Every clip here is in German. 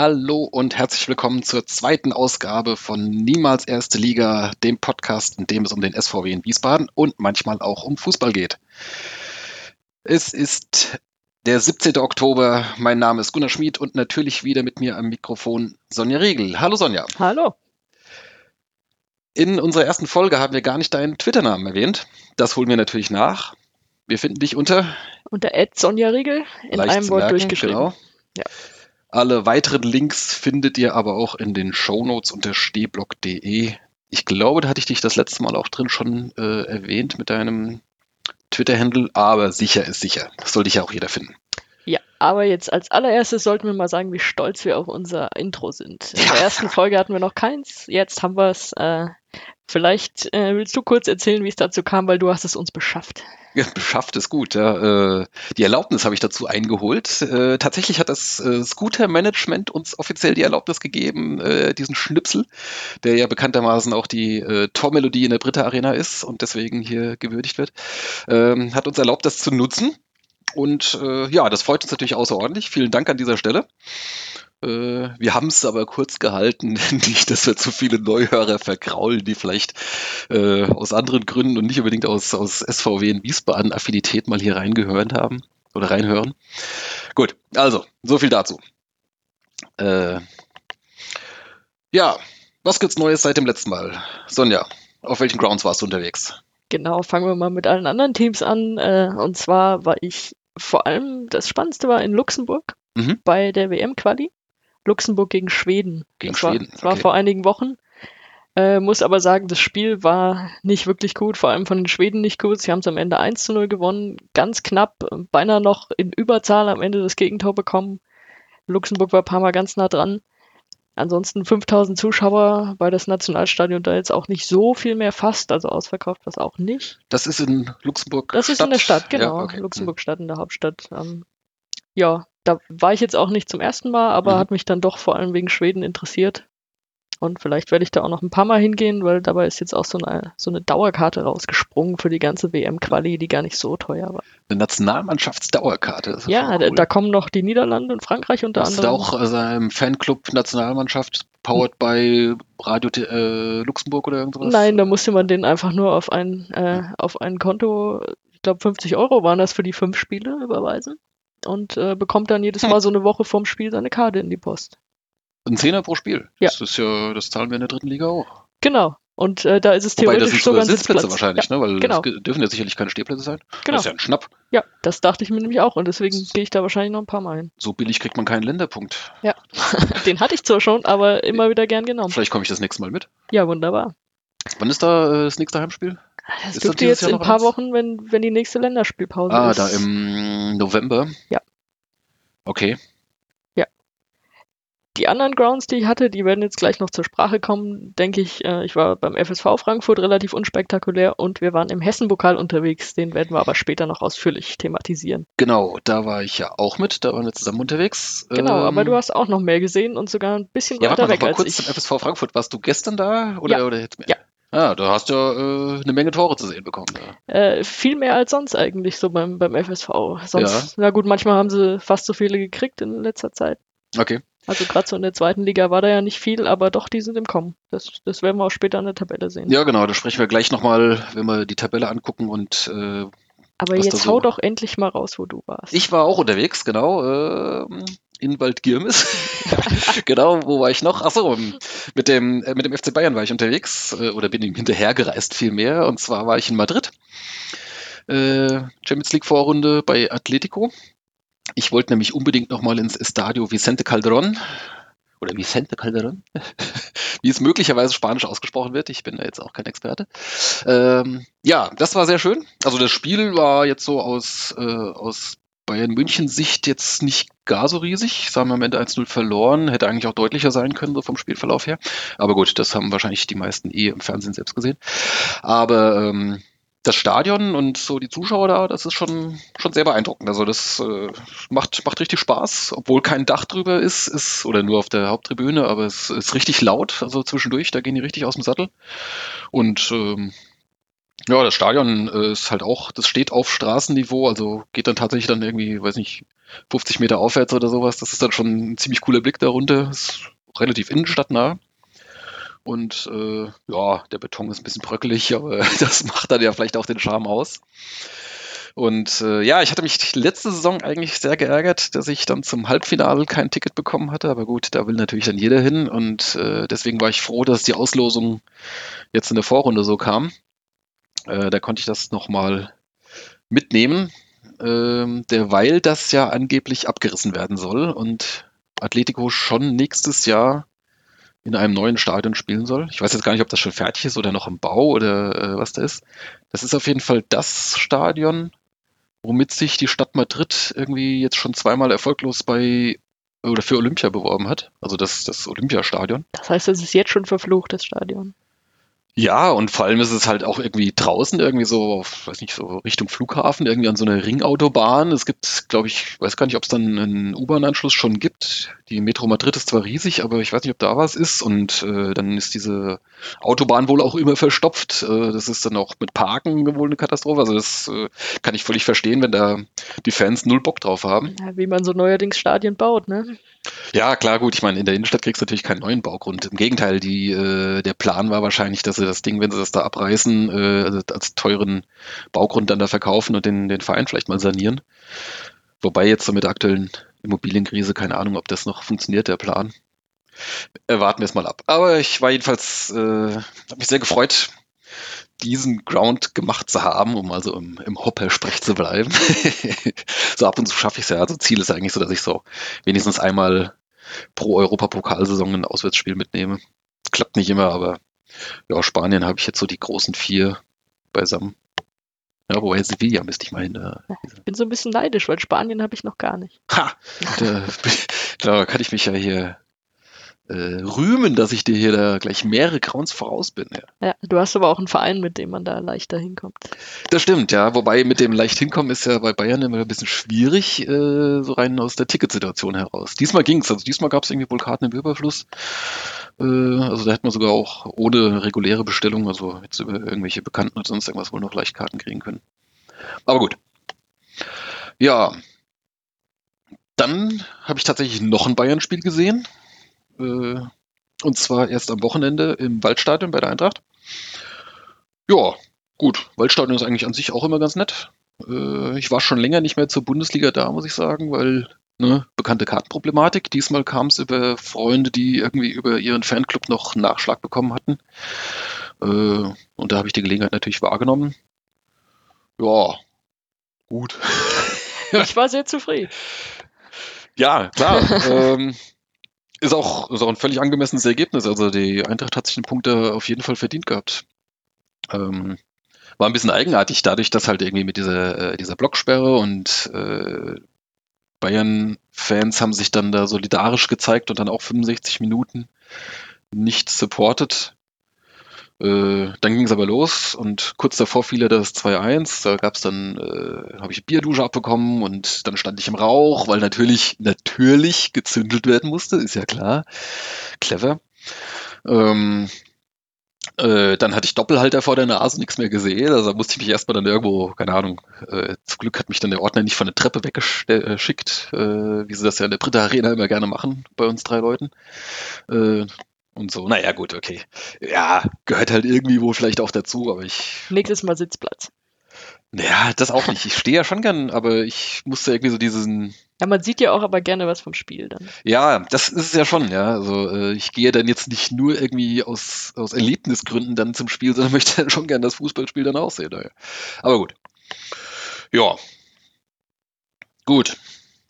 Hallo und herzlich willkommen zur zweiten Ausgabe von Niemals Erste Liga, dem Podcast, in dem es um den SVW in Wiesbaden und manchmal auch um Fußball geht. Es ist der 17. Oktober. Mein Name ist Gunnar Schmid und natürlich wieder mit mir am Mikrofon Sonja Riegel. Hallo Sonja. Hallo. In unserer ersten Folge haben wir gar nicht deinen Twitter-Namen erwähnt. Das holen wir natürlich nach. Wir finden dich unter unter Sonja Riegel in einem Wort merken, durchgeschrieben. Genau. Ja. Alle weiteren Links findet ihr aber auch in den Shownotes unter stehblock.de. Ich glaube, da hatte ich dich das letzte Mal auch drin schon äh, erwähnt mit deinem Twitter-Handle, aber sicher ist sicher. Das sollte ja auch jeder finden. Ja, aber jetzt als allererstes sollten wir mal sagen, wie stolz wir auf unser Intro sind. In der ersten Folge hatten wir noch keins, jetzt haben wir es. Äh, vielleicht äh, willst du kurz erzählen, wie es dazu kam, weil du hast es uns beschafft. Ja, beschafft ist gut. Ja. Äh, die Erlaubnis habe ich dazu eingeholt. Äh, tatsächlich hat das äh, Scooter-Management uns offiziell die Erlaubnis gegeben, äh, diesen Schnipsel, der ja bekanntermaßen auch die äh, Tormelodie in der Britta Arena ist und deswegen hier gewürdigt wird, ähm, hat uns erlaubt, das zu nutzen. Und ja, das freut uns natürlich außerordentlich. Vielen Dank an dieser Stelle. Äh, wir haben es aber kurz gehalten, nicht, dass wir zu viele Neuhörer verkraulen, die vielleicht äh, aus anderen Gründen und nicht unbedingt aus, aus SVW in Wiesbaden Affinität mal hier reingehört haben oder reinhören. Gut, also, so viel dazu. Äh, ja, was gibt's Neues seit dem letzten Mal? Sonja, auf welchen Grounds warst du unterwegs? Genau, fangen wir mal mit allen anderen Teams an. Äh, und zwar war ich vor allem, das Spannendste war in Luxemburg mhm. bei der WM-Quali. Luxemburg gegen Schweden. Gegen das Schweden. War, das war vor einigen Wochen. Äh, muss aber sagen, das Spiel war nicht wirklich gut, vor allem von den Schweden nicht gut. Sie haben es am Ende 1 zu 0 gewonnen, ganz knapp, beinahe noch in Überzahl am Ende das Gegentor bekommen. Luxemburg war ein paar Mal ganz nah dran. Ansonsten 5000 Zuschauer, weil das Nationalstadion da jetzt auch nicht so viel mehr fasst, also ausverkauft war es auch nicht. Das ist in Luxemburg. Das ist in der Stadt, genau. Ja, okay. Luxemburg-Stadt in der Hauptstadt. Ähm, ja, da war ich jetzt auch nicht zum ersten Mal, aber mhm. hat mich dann doch vor allem wegen Schweden interessiert. Und vielleicht werde ich da auch noch ein paar Mal hingehen, weil dabei ist jetzt auch so eine, so eine Dauerkarte rausgesprungen für die ganze WM-Quali, die gar nicht so teuer war. Eine Nationalmannschaftsdauerkarte. Ja, cool. da kommen noch die Niederlande und Frankreich unter Hast anderem. Hast du auch also im Fanclub Nationalmannschaft powered hm. by Radio äh, Luxemburg oder irgendwas? Nein, da musste man den einfach nur auf ein, äh, auf ein Konto, ich glaube 50 Euro waren das für die fünf Spiele, überweisen. Und äh, bekommt dann jedes. Mal so eine Woche vorm Spiel seine Karte in die Post. Ein Zehner pro Spiel. Ja. Das ist ja, das zahlen wir in der dritten Liga auch. Genau. Und äh, da ist es theoretisch Wobei, das sind sogar Sitzplätze wahrscheinlich, ja, ne? Weil genau. es dürfen ja sicherlich keine Stehplätze sein. Genau. Das ist ja ein Schnapp. Ja, das dachte ich mir nämlich auch und deswegen gehe ich da wahrscheinlich noch ein paar Mal hin. So billig kriegt man keinen Länderpunkt. Ja, den hatte ich zwar schon, aber immer wieder gern genommen. Vielleicht komme ich das nächste Mal mit. Ja, wunderbar. Wann ist da äh, das nächste Heimspiel? Das ist dürfte jetzt in ein paar eins? Wochen, wenn, wenn die nächste Länderspielpause ah, ist. Ah, da im November? Ja. Okay. Die anderen Grounds, die ich hatte, die werden jetzt gleich noch zur Sprache kommen, denke ich. Äh, ich war beim FSV Frankfurt relativ unspektakulär und wir waren im Hessenpokal unterwegs. Den werden wir aber später noch ausführlich thematisieren. Genau, da war ich ja auch mit, da waren wir zusammen unterwegs. Genau, ähm, aber du hast auch noch mehr gesehen und sogar ein bisschen ja, weiter warte weg mal als kurz ich. zum FSV Frankfurt. Warst du gestern da oder, ja. oder jetzt mehr? Ja. Ah, du hast ja äh, eine Menge Tore zu sehen bekommen. Ja. Äh, viel mehr als sonst eigentlich so beim, beim FSV. Sonst, ja. na gut, manchmal haben sie fast so viele gekriegt in letzter Zeit. Okay. Also gerade so in der zweiten Liga war da ja nicht viel, aber doch, die sind im Kommen. Das, das werden wir auch später in der Tabelle sehen. Ja, genau, da sprechen wir gleich nochmal, wenn wir die Tabelle angucken und äh, aber jetzt so hau doch endlich mal raus, wo du warst. Ich war auch unterwegs, genau, äh, in Waldgirmes. genau, wo war ich noch? Achso, mit dem, äh, mit dem FC Bayern war ich unterwegs, äh, oder bin ihm hinterhergereist vielmehr, und zwar war ich in Madrid. Äh, Champions League Vorrunde bei Atletico. Ich wollte nämlich unbedingt nochmal ins Estadio Vicente Calderón oder Vicente Calderón, wie es möglicherweise spanisch ausgesprochen wird. Ich bin da jetzt auch kein Experte. Ähm, ja, das war sehr schön. Also das Spiel war jetzt so aus, äh, aus Bayern München Sicht jetzt nicht gar so riesig. Es haben am Ende 1-0 verloren. Hätte eigentlich auch deutlicher sein können, so vom Spielverlauf her. Aber gut, das haben wahrscheinlich die meisten eh im Fernsehen selbst gesehen. Aber ähm, das Stadion und so die Zuschauer da, das ist schon, schon sehr beeindruckend. Also das äh, macht, macht richtig Spaß, obwohl kein Dach drüber ist, ist, oder nur auf der Haupttribüne, aber es ist richtig laut, also zwischendurch, da gehen die richtig aus dem Sattel. Und ähm, Ja, das Stadion äh, ist halt auch, das steht auf Straßenniveau, also geht dann tatsächlich dann irgendwie, weiß nicht, 50 Meter aufwärts oder sowas. Das ist dann schon ein ziemlich cooler Blick darunter. Ist relativ innenstadtnah. Und äh, ja, der Beton ist ein bisschen bröckelig, aber das macht dann ja vielleicht auch den Charme aus. Und äh, ja, ich hatte mich letzte Saison eigentlich sehr geärgert, dass ich dann zum Halbfinale kein Ticket bekommen hatte. Aber gut, da will natürlich dann jeder hin. Und äh, deswegen war ich froh, dass die Auslosung jetzt in der Vorrunde so kam. Äh, da konnte ich das nochmal mitnehmen, ähm, derweil das ja angeblich abgerissen werden soll und Atletico schon nächstes Jahr in einem neuen Stadion spielen soll. Ich weiß jetzt gar nicht, ob das schon fertig ist oder noch im Bau oder äh, was da ist. Das ist auf jeden Fall das Stadion, womit sich die Stadt Madrid irgendwie jetzt schon zweimal erfolglos bei oder für Olympia beworben hat. Also das, das Olympiastadion. Das heißt, es ist jetzt schon verflucht, das Stadion. Ja, und vor allem ist es halt auch irgendwie draußen, irgendwie so, weiß nicht, so Richtung Flughafen, irgendwie an so einer Ringautobahn. Es gibt, glaube ich, weiß gar nicht, ob es dann einen U-Bahn-Anschluss schon gibt. Die Metro Madrid ist zwar riesig, aber ich weiß nicht, ob da was ist. Und äh, dann ist diese Autobahn wohl auch immer verstopft. Äh, das ist dann auch mit Parken wohl eine Katastrophe. Also das äh, kann ich völlig verstehen, wenn da die Fans null Bock drauf haben. Ja, wie man so neuerdings Stadien baut, ne? Ja, klar, gut. Ich meine, in der Innenstadt kriegst du natürlich keinen neuen Baugrund. Im Gegenteil, die, äh, der Plan war wahrscheinlich, dass sie das Ding, wenn sie das da abreißen, äh, also als teuren Baugrund dann da verkaufen und den, den Verein vielleicht mal sanieren. Wobei jetzt so mit der aktuellen Immobilienkrise, keine Ahnung, ob das noch funktioniert, der Plan. Äh, warten wir es mal ab. Aber ich war jedenfalls, äh, habe mich sehr gefreut, diesen Ground gemacht zu haben, um also im, im Hopper-Sprech zu bleiben. so ab und zu schaffe ich es ja. Also Ziel ist eigentlich so, dass ich so wenigstens einmal pro Europapokalsaison ein Auswärtsspiel mitnehme. Klappt nicht immer, aber ja, Spanien habe ich jetzt so die großen vier beisammen. Ja, wobei Sevilla müsste ich mal hin. ich bin so ein bisschen neidisch, weil Spanien habe ich noch gar nicht. Ha! Da, da kann ich mich ja hier äh, rühmen, dass ich dir hier da gleich mehrere Crowns voraus bin. Ja. ja, du hast aber auch einen Verein, mit dem man da leichter hinkommt. Das stimmt, ja. Wobei mit dem leicht hinkommen ist ja bei Bayern immer ein bisschen schwierig, äh, so rein aus der Ticketsituation heraus. Diesmal ging es, also diesmal gab es irgendwie wohl Karten im Überfluss. Äh, also da hätte man sogar auch ohne reguläre Bestellung, also jetzt über irgendwelche Bekannten oder sonst irgendwas wohl noch leicht Karten kriegen können. Aber gut. Ja, dann habe ich tatsächlich noch ein Bayern-Spiel gesehen. Äh, und zwar erst am Wochenende im Waldstadion bei der Eintracht. Ja, gut. Waldstadion ist eigentlich an sich auch immer ganz nett. Äh, ich war schon länger nicht mehr zur Bundesliga da, muss ich sagen, weil ne, bekannte Kartenproblematik. Diesmal kam es über Freunde, die irgendwie über ihren Fanclub noch Nachschlag bekommen hatten. Äh, und da habe ich die Gelegenheit natürlich wahrgenommen. Ja, gut. ich war sehr zufrieden. Ja, klar. ähm, ist auch, ist auch ein völlig angemessenes Ergebnis. Also die Eintracht hat sich den Punkt da auf jeden Fall verdient gehabt. Ähm, war ein bisschen eigenartig, dadurch, dass halt irgendwie mit dieser, äh, dieser Blocksperre und äh, Bayern-Fans haben sich dann da solidarisch gezeigt und dann auch 65 Minuten nicht supported. Äh, dann ging es aber los und kurz davor fiel ja das 2-1. Da gab es dann, äh, habe ich Bierdusche abbekommen und dann stand ich im Rauch, weil natürlich, natürlich gezündelt werden musste, ist ja klar. Clever. Ähm, äh, dann hatte ich Doppelhalter vor der Nase, nichts mehr gesehen. Also musste ich mich erstmal dann irgendwo, keine Ahnung, äh, zum Glück hat mich dann der Ordner nicht von der Treppe weggeschickt, äh, wie sie das ja in der Britta Arena immer gerne machen bei uns drei Leuten. Und so. Naja, gut, okay. Ja, gehört halt irgendwie wohl vielleicht auch dazu, aber ich. Nächstes Mal Sitzplatz. Ja, das auch nicht. Ich stehe ja schon gern, aber ich musste irgendwie so diesen. Ja, man sieht ja auch aber gerne was vom Spiel dann. Ja, das ist es ja schon, ja. Also äh, ich gehe dann jetzt nicht nur irgendwie aus, aus Erlebnisgründen dann zum Spiel, sondern möchte dann schon gern das Fußballspiel dann auch sehen. Ja. Aber gut. Ja. Gut.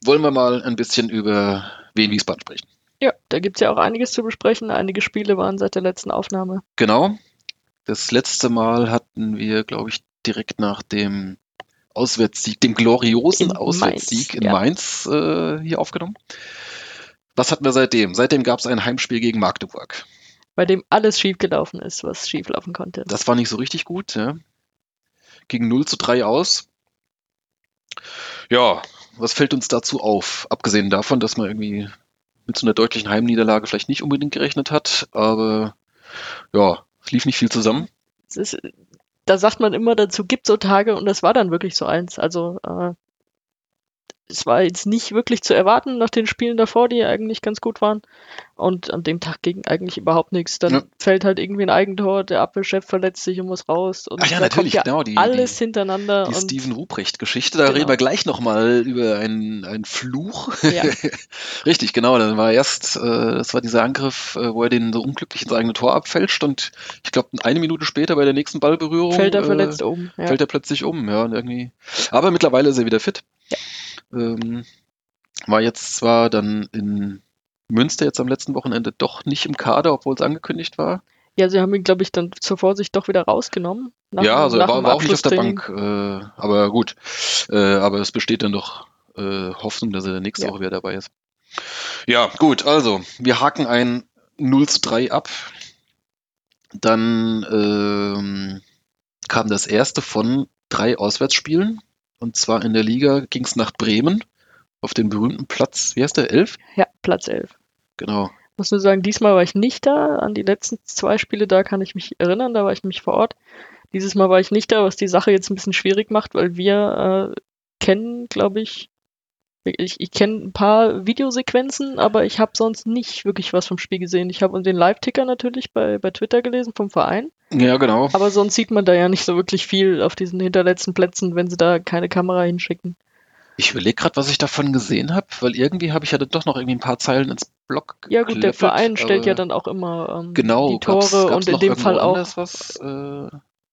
Wollen wir mal ein bisschen über Wien Wiesbaden sprechen. Ja, da gibt es ja auch einiges zu besprechen. Einige Spiele waren seit der letzten Aufnahme. Genau. Das letzte Mal hatten wir, glaube ich, direkt nach dem Auswärtssieg, dem gloriosen in Auswärtssieg Mainz, in ja. Mainz äh, hier aufgenommen. Was hatten wir seitdem? Seitdem gab es ein Heimspiel gegen Magdeburg. Bei dem alles schiefgelaufen ist, was schieflaufen konnte. Das war nicht so richtig gut, ja. Gegen 0 zu 3 aus. Ja, was fällt uns dazu auf? Abgesehen davon, dass man irgendwie mit so einer deutlichen Heimniederlage vielleicht nicht unbedingt gerechnet hat, aber ja, es lief nicht viel zusammen. Ist da sagt man immer dazu, gibt so Tage und das war dann wirklich so eins. Also äh, es war jetzt nicht wirklich zu erwarten nach den Spielen davor, die eigentlich ganz gut waren. Und an dem Tag ging eigentlich überhaupt nichts. Dann Ja. fällt halt irgendwie ein Eigentor, der Abwehrchef verletzt sich und muss raus. Und Ach ja, natürlich, ja genau, die- alles die- hintereinander. Die Steven Ruprecht-Geschichte, da Genau. reden wir gleich nochmal über einen, einen Fluch. Ja. Richtig, genau. Dann war erst, äh, das war dieser Angriff, äh, wo er den so unglücklich ins eigene Tor abfälscht und ich glaube, eine Minute später bei der nächsten Ballberührung fällt er äh, verletzt um. Ja. fällt er plötzlich um, ja, irgendwie. Aber mittlerweile ist er wieder fit. Ähm, war jetzt zwar dann in Münster jetzt am letzten Wochenende doch nicht im Kader, obwohl es angekündigt war. ja, sie haben ihn, glaube ich, dann zur Vorsicht doch wieder rausgenommen. nach ja, also er war, war auch nicht auf der. Bank, äh, aber gut. Äh, aber es besteht dann doch äh, Hoffnung, dass er nächste Ja. Woche wieder dabei ist. Ja, gut, also wir haken ein 0 zu 3 ab. Dann ähm, kam das erste von drei Auswärtsspielen. Und zwar in der Liga ging es nach Bremen auf den berühmten Platz, wie heißt der, 11? Ja, Platz 11. Genau. muss nur sagen, diesmal war ich nicht da. An die letzten zwei Spiele da kann ich mich erinnern, da war ich nämlich vor Ort. Dieses Mal war ich nicht da, was die Sache jetzt ein bisschen schwierig macht, weil wir äh, kennen, glaube ich, ich, ich kenne ein paar Videosequenzen, aber ich habe sonst nicht wirklich was vom Spiel gesehen. Ich habe den Live-Ticker natürlich bei, bei Twitter gelesen vom Verein, Ja, genau. aber sonst sieht man da ja nicht so wirklich viel auf diesen hinterletzten Plätzen, wenn sie da keine Kamera hinschicken. Ich überlege gerade, was ich davon gesehen habe, weil irgendwie habe ich ja dann doch noch irgendwie ein paar Zeilen ins Blog Ja gut, der Verein stellt ja dann auch immer ähm, genau, die Tore gab's- gab's und in dem Fall auch was, äh,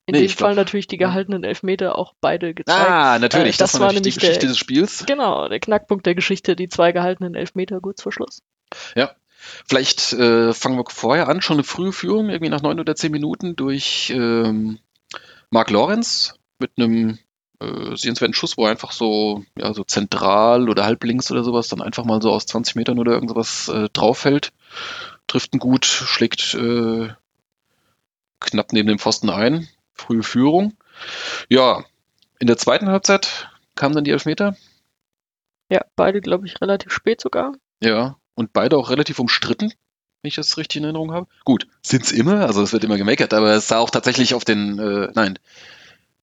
In Nee, dem ich glaub- Fall natürlich die ja. gehaltenen Elfmeter auch beide gezeigt. Ah, natürlich. Äh, das, das war natürlich die nämlich der- Geschichte des Spiels. Genau, der Knackpunkt der Geschichte, die zwei gehaltenen Elfmeter kurz vor Schluss. Vielleicht äh, fangen wir vorher an, schon eine frühe Führung, irgendwie nach neun oder zehn Minuten durch ähm, Marc Lorenz mit einem äh, sehenswerten Schuss, wo er einfach so, ja, so zentral oder halblinks oder sowas dann einfach mal so aus 20 Metern oder irgend sowas äh, draufhält. Trifft ihn gut, schlägt äh, knapp neben dem Pfosten ein. Frühe Führung. Ja, in der zweiten Halbzeit kamen dann die Elfmeter. Ja, beide, glaube ich, relativ spät sogar. Ja, und beide auch relativ umstritten, wenn ich das richtig in Erinnerung habe. Gut, sind's immer, also es wird immer gemeckert, aber es sah auch tatsächlich auf den, äh, nein,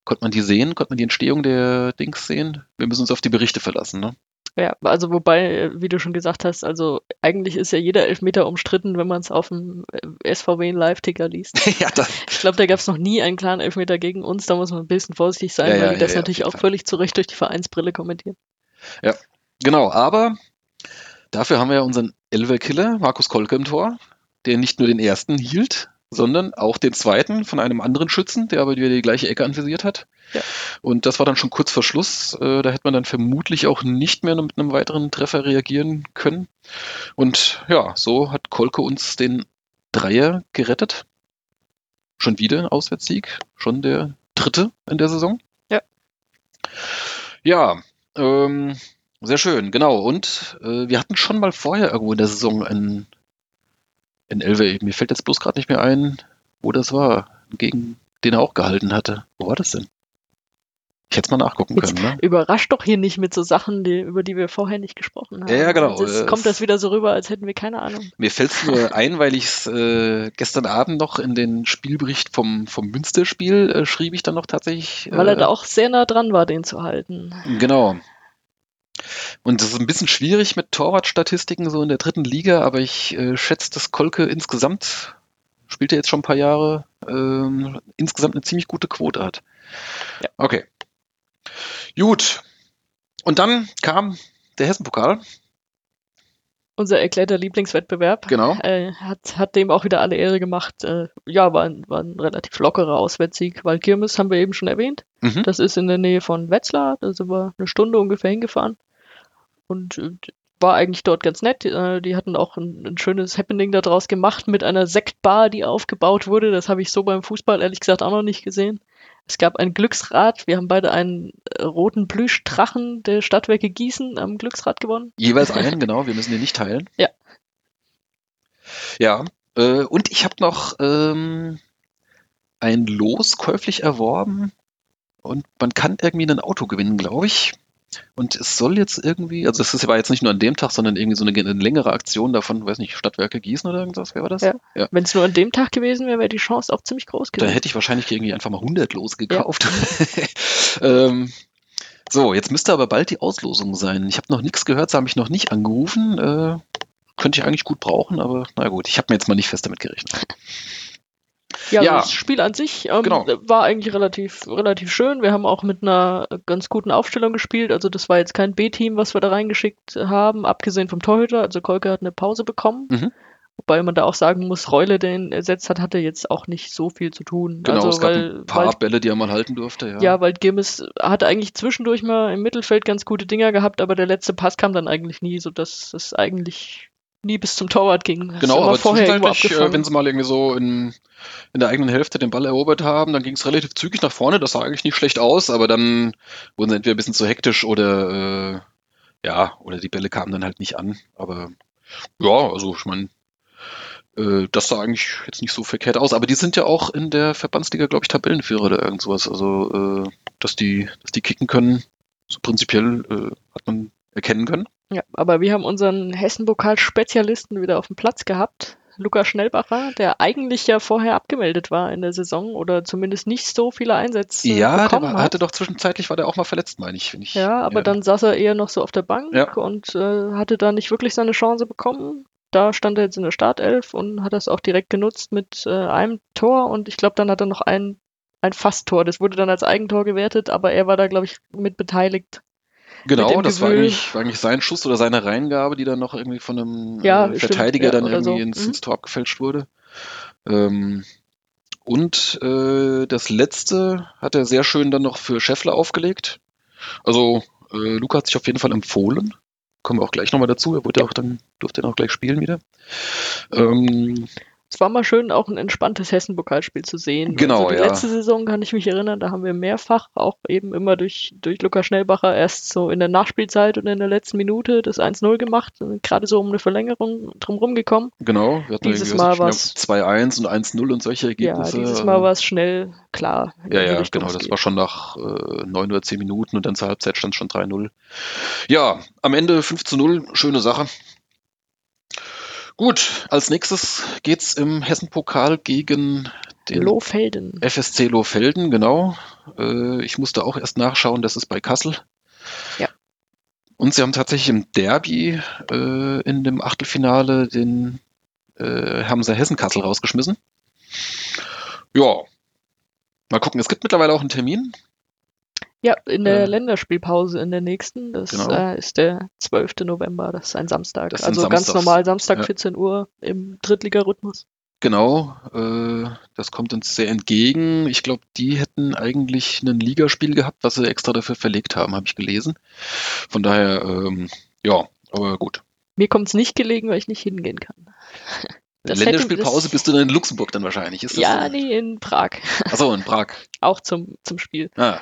konnte man die sehen, konnte man die Entstehung der Dings sehen? Wir müssen uns auf die Berichte verlassen, ne? Ja, also wobei, wie du schon gesagt hast, also eigentlich ist ja jeder Elfmeter umstritten, wenn man es auf dem äh, SVW Live-Ticker liest. ja, das, Ich glaube, da gab es noch nie einen klaren Elfmeter gegen uns, da muss man ein bisschen vorsichtig sein, Ja, ja, weil die das ja, ja, natürlich auch völlig zu Recht durch die Vereinsbrille kommentieren. genau, aber dafür haben wir ja unseren Elver-Killer, Markus Kolke im Tor, der nicht nur den ersten hielt, sondern auch den zweiten von einem anderen Schützen, der aber wieder die gleiche Ecke anvisiert hat. Ja. Und das war dann schon kurz vor Schluss. Äh, da hätte man dann vermutlich auch nicht mehr mit einem weiteren Treffer reagieren können. Und ja, so hat Kolke uns den Dreier gerettet. Schon wieder ein Auswärtssieg, schon der dritte in der Saison. Ja. Ja, ähm, sehr schön, genau. Und äh, wir hatten schon mal vorher irgendwo in der Saison einen, einen Elfer. Mir fällt jetzt bloß gerade nicht mehr ein, wo das war, gegen den er auch gehalten hatte. Wo war das denn? Ich hätte es mal nachgucken Jetzt können, ne? Überrascht doch hier nicht mit so Sachen, die, über die wir vorher nicht gesprochen haben. Ja, ja, genau. Jetzt Äh, kommt das wieder so rüber, als hätten wir keine Ahnung. Mir fällt es nur ein, weil ich es äh, gestern Abend noch in den Spielbericht vom, vom Münsterspiel äh, schrieb ich dann noch tatsächlich. Weil er äh, da auch sehr nah dran war, den zu halten. Genau. Und das ist ein bisschen schwierig mit Torwartstatistiken so in der dritten Liga, aber ich äh, schätze, dass Kolke insgesamt, spielt er jetzt schon ein paar Jahre, ähm, insgesamt eine ziemlich gute Quote hat. Ja. Okay. Gut. Und dann kam der Hessenpokal. Unser erklärter Lieblingswettbewerb. Genau. Äh, hat, hat dem auch wieder alle Ehre gemacht. Äh, ja, war ein, war ein relativ lockerer Auswärtssieg, weil Kirmes haben wir eben schon erwähnt. Mhm. Das ist in der Nähe von Wetzlar, da sind wir eine Stunde ungefähr hingefahren. Und äh, war eigentlich dort ganz nett. Äh, die hatten auch ein, ein schönes Happening daraus gemacht mit einer Sektbar, die aufgebaut wurde. Das habe ich so beim Fußball ehrlich gesagt auch noch nicht gesehen. Es gab ein Glücksrad. Wir haben beide einen äh, roten Plüschdrachen der Stadtwerke Gießen am Glücksrad gewonnen. Jeweils einen, genau, wir müssen den nicht teilen. Ja. Ja, äh, und ich habe noch ähm, ein Los käuflich erworben und man kann irgendwie ein Auto gewinnen, glaube ich. Und es soll jetzt irgendwie, also es ist aber jetzt nicht nur an dem Tag, sondern irgendwie so eine, eine längere Aktion davon, weiß nicht, Stadtwerke Gießen oder irgendwas, wer war das? Ja. Wenn es nur an dem Tag gewesen wäre, wäre die Chance auch ziemlich groß Da gewesen. hätte ich wahrscheinlich irgendwie einfach mal 100 Lose gekauft. ähm, so, jetzt müsste aber bald die Auslosung sein. Ich habe noch nichts gehört, sie haben mich noch nicht angerufen. Äh, könnte ich eigentlich gut brauchen, aber na gut, ich habe mir jetzt mal nicht fest damit gerechnet. Ja, Ja. das Spiel an sich ähm, Genau. war eigentlich relativ, relativ schön. Wir haben auch mit einer ganz guten Aufstellung gespielt. Also das war jetzt kein B-Team, was wir da reingeschickt haben, abgesehen vom Torhüter. Also Kolke hat eine Pause bekommen. Mhm. Wobei man da auch sagen muss, Reule, den ersetzt hat, hatte jetzt auch nicht so viel zu tun. Genau, also, es gab weil, ein paar weil, Bälle, die er mal halten durfte. Ja, ja, weil Girmes hatte eigentlich zwischendurch mal im Mittelfeld ganz gute Dinger gehabt, aber der letzte Pass kam dann eigentlich nie, sodass es eigentlich nie bis zum Torwart ging. Das Genau, aber vorher zwischenzeitlich, äh, wenn sie mal irgendwie so in, in der eigenen Hälfte den Ball erobert haben, dann ging es relativ zügig nach vorne. Das sah eigentlich nicht schlecht aus, aber dann wurden sie entweder ein bisschen zu hektisch oder äh, ja, oder die Bälle kamen dann halt nicht an. Aber ja, also ich meine, äh, das sah eigentlich jetzt nicht so verkehrt aus. Aber die sind ja auch in der Verbandsliga, glaube ich, Tabellenführer oder irgend sowas. Also, äh, dass die, dass die kicken können, so prinzipiell äh, hat man erkennen können. Ja, aber wir haben unseren Hessen-Pokal-Spezialisten wieder auf dem Platz gehabt. Luca Schnellbacher, der eigentlich ja vorher abgemeldet war in der Saison oder zumindest nicht so viele Einsätze Ja, der bekommen war, hat. hatte doch zwischenzeitlich war der auch mal verletzt, meine ich. Ich Ja, aber dann saß er eher noch so auf der Bank Ja. und äh, hatte da nicht wirklich seine Chance bekommen. Da stand er jetzt in der Startelf und hat das auch direkt genutzt mit äh, einem Tor und ich glaube, dann hat er noch ein, ein Fast-Tor. Das wurde dann als Eigentor gewertet, aber er war da, glaube ich, mit beteiligt. Genau, das war eigentlich, war eigentlich sein Schuss oder seine Reingabe, die dann noch irgendwie von einem Ja, äh, stimmt, Verteidiger ja, dann irgendwie so. ins, Mhm. ins Tor abgefälscht wurde. Ähm, und äh, das letzte hat er sehr schön dann noch für Scheffler aufgelegt. Also äh, Luca hat sich auf jeden Fall empfohlen. Kommen wir auch gleich nochmal dazu. Er wurde auch dann, durfte dann auch gleich spielen wieder. Ähm, Es war mal schön, auch ein entspanntes Hessen-Pokalspiel zu sehen. Genau, also die ja. letzte Saison kann ich mich erinnern, da haben wir mehrfach auch eben immer durch, durch Luca Schnellbacher erst so in der Nachspielzeit und in der letzten Minute das 1-0 gemacht, gerade so um eine Verlängerung drumherum gekommen. genau, wir hatten Dieses Mal ich, 2-1 und 1-0 und solche Ergebnisse. Ja, dieses Mal war es schnell klar. Ja, ja, Richtung genau. Das geht. war schon nach äh, 9 oder 10 Minuten und dann zur Halbzeit stand es schon 3-0. Ja, am Ende 5 zu 0, schöne Sache. Gut, als nächstes geht's im Hessen-Pokal gegen den Lohfelden. FSC Lohfelden, genau. Äh, ich musste auch erst nachschauen, das ist bei Kassel. Ja. Und sie haben tatsächlich im Derby äh, in dem Achtelfinale den äh, haben sie Hessen-Kassel rausgeschmissen. Ja. Mal gucken, es gibt mittlerweile auch einen Termin. Ja, in der Äh, Länderspielpause in der nächsten. Das Genau. äh, ist der 12. November. Das ist ein Samstag. Das also ganz Samstags. normal Samstag Ja. 14 Uhr im Drittliga-Rhythmus. Genau, äh, das kommt uns sehr entgegen. Ich glaube, die hätten eigentlich ein Ligaspiel gehabt, was sie extra dafür verlegt haben, habe ich gelesen. Von daher, ähm, ja, aber gut. Mir kommt es nicht gelegen, weil ich nicht hingehen kann. Das Länderspielpause bist du dann in Luxemburg dann wahrscheinlich. Ist das Ja, so? nee, in Prag. Achso, in Prag. Auch zum, zum Spiel. Ah,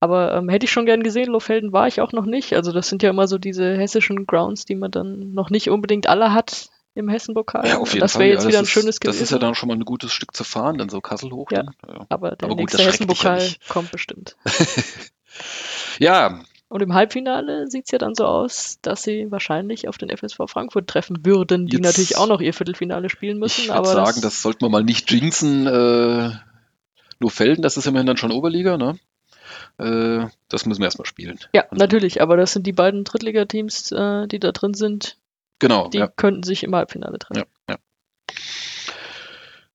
Aber ähm, hätte ich schon gern gesehen, Lohfelden war ich auch noch nicht. Also das sind ja immer so diese hessischen Grounds, die man dann noch nicht unbedingt alle hat im Hessenpokal. ja, auf jeden das wäre ja, jetzt das wieder ein ist, schönes Das gewesen. ist ja dann schon mal ein gutes Stück zu fahren, dann so Kassel hoch. Ja. Ja. aber der aber gut, nächste das ja Hessenpokal kommt bestimmt. ja, Und im Halbfinale sieht es ja dann so aus, dass sie wahrscheinlich auf den FSV Frankfurt treffen würden, die Jetzt- natürlich auch noch ihr Viertelfinale spielen müssen. ich würde sagen, das sollten wir mal nicht jinxen. Äh, Lohfelden, das ist immerhin dann schon Oberliga, ne? Äh, das müssen wir erstmal spielen. Ja, natürlich, aber das sind die beiden Drittligateams, äh, die da drin sind, Genau, die ja. könnten sich im Halbfinale treffen. Ja, ja.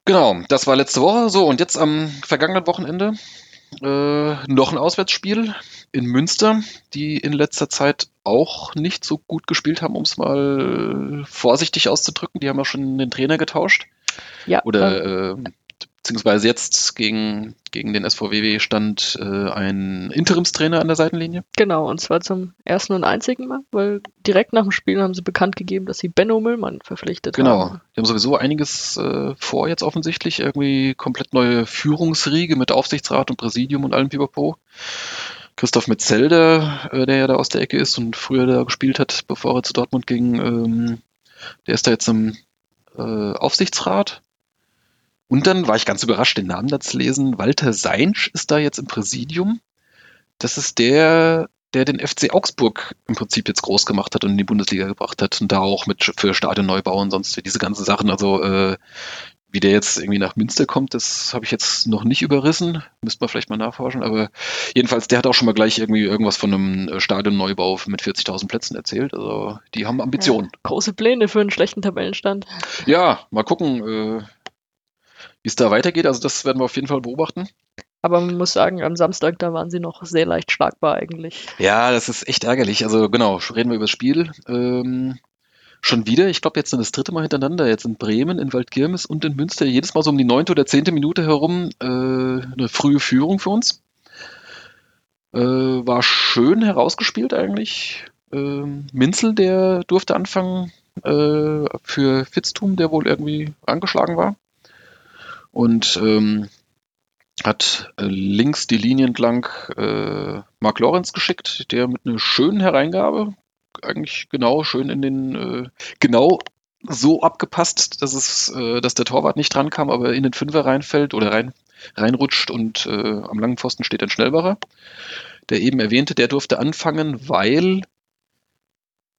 Genau, das war letzte Woche so und jetzt am vergangenen Wochenende äh, noch ein Auswärtsspiel in Münster, die in letzter Zeit auch nicht so gut gespielt haben, um es mal vorsichtig auszudrücken. Die haben ja schon den Trainer getauscht. Ja, Oder äh, beziehungsweise jetzt gegen, gegen den SVWW stand äh, ein Interimstrainer an der Seitenlinie. Genau, und zwar zum ersten und einzigen Mal, weil direkt nach dem Spiel haben sie bekannt gegeben, dass sie Benno Müllmann verpflichtet Genau. haben. Die haben sowieso einiges äh, vor jetzt offensichtlich. Irgendwie komplett neue Führungsriege mit Aufsichtsrat und Präsidium und allem Pipapo. Christoph Metzelder, äh, der ja da aus der Ecke ist und früher da gespielt hat, bevor er zu Dortmund ging, ähm, der ist da jetzt im äh, Aufsichtsrat. Und dann war ich ganz überrascht, den Namen da zu lesen. Walter Seinsch ist da jetzt im Präsidium. Das ist der, der den FC Augsburg im Prinzip jetzt groß gemacht hat und in die Bundesliga gebracht hat und da auch mit für Stadionneubau und sonst für diese ganzen Sachen. Also äh, wie der jetzt irgendwie nach Münster kommt, das habe ich jetzt noch nicht überrissen. Müsste man vielleicht mal nachforschen. Aber jedenfalls, der hat auch schon mal gleich irgendwie irgendwas von einem äh, Stadionneubau mit 40.000 Plätzen erzählt. Also die haben Ambitionen. Ja, große Pläne für einen schlechten Tabellenstand. Ja, mal gucken, äh, wie es da weitergeht. Also das werden wir auf jeden Fall beobachten. Aber man muss sagen, am Samstag, da waren sie noch sehr leicht schlagbar eigentlich. Ja, das ist echt ärgerlich. Also genau, reden wir über das Spiel. Ähm, schon wieder, ich glaube jetzt das dritte Mal hintereinander, jetzt in Bremen, in Waldkirmes und in Münster, jedes Mal so um die neunte oder zehnte Minute herum äh, eine frühe Führung für uns. Äh, war schön herausgespielt eigentlich. Ähm, Minzel, der durfte anfangen äh, für Fitztum, der wohl irgendwie angeschlagen war. Und ähm, hat äh, links die Linie entlang äh, Mark Lorenz geschickt, der mit einer schönen Hereingabe, eigentlich genau schön in den, äh, genau so abgepasst, dass es, äh, dass der Torwart nicht drankam, aber in den Fünfer reinfällt oder rein, reinrutscht und äh, am langen Pfosten steht ein Schnellbacher. Der eben erwähnte, der durfte anfangen, weil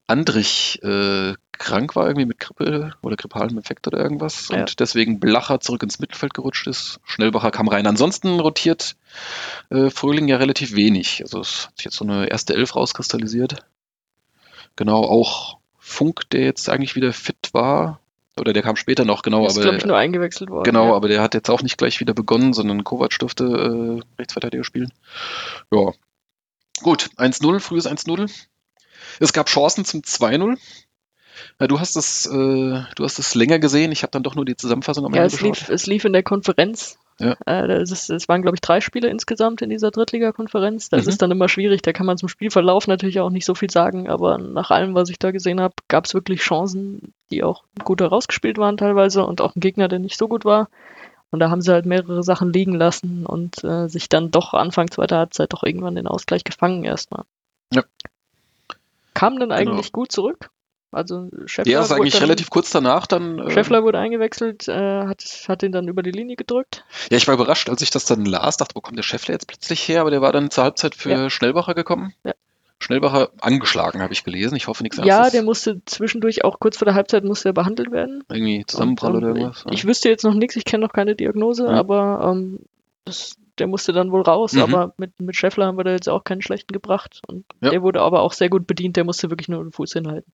Andrich äh, krank war irgendwie mit Grippe oder grippalem Effekt oder irgendwas ja. und deswegen Blacher zurück ins Mittelfeld gerutscht ist. Schnellbacher kam rein. Ansonsten rotiert äh, Fröhling ja relativ wenig. Also es hat sich jetzt so eine erste Elf rauskristallisiert. Genau, auch Funk, der jetzt eigentlich wieder fit war, oder der kam später noch, genau. Ist, glaube ich, nur eingewechselt worden. Genau, ja. aber der hat jetzt auch nicht gleich wieder begonnen, sondern Kovac durfte äh, Rechtsverteidiger spielen. Ja. Gut, 1-0, frühes 1-0. Es gab Chancen zum 2-0. Ja, du hast es, äh, du hast es länger gesehen. Ich habe dann doch nur die Zusammenfassung am ja, Ende es geschaut. Lief, es lief in der Konferenz. Ja. Äh, es waren, glaube ich, drei Spiele insgesamt in dieser Drittliga-Konferenz. Das mhm. ist dann immer schwierig. Da kann man zum Spielverlauf natürlich auch nicht so viel sagen. Aber nach allem, was ich da gesehen habe, gab es wirklich Chancen, die auch gut herausgespielt waren teilweise und auch ein Gegner, der nicht so gut war. Und da haben sie halt mehrere Sachen liegen lassen und äh, sich dann doch Anfang zweiter Halbzeit doch irgendwann den Ausgleich gefangen erstmal. Ja. Kam dann genau. eigentlich genau. gut zurück. Also Scheffler ja, ist eigentlich dann, relativ kurz danach dann. Äh, Scheffler wurde eingewechselt, äh, hat, hat ihn dann über die Linie gedrückt. Ja, ich war überrascht, als ich das dann las, dachte, wo kommt der Scheffler jetzt plötzlich her? Aber der war dann zur Halbzeit für ja. Schnellbacher gekommen. Ja. Schnellbacher angeschlagen, habe ich gelesen. Ich hoffe nichts anderes. Ja, der musste zwischendurch auch kurz vor der Halbzeit musste er behandelt werden. Irgendwie Zusammenprall oder irgendwas. Ich, ich wüsste jetzt noch nichts, ich kenne noch keine Diagnose, mhm. aber ähm, das, der musste dann wohl raus. Mhm. Aber mit, mit Scheffler haben wir da jetzt auch keinen schlechten gebracht. Und ja. der wurde aber auch sehr gut bedient, der musste wirklich nur den Fuß hinhalten.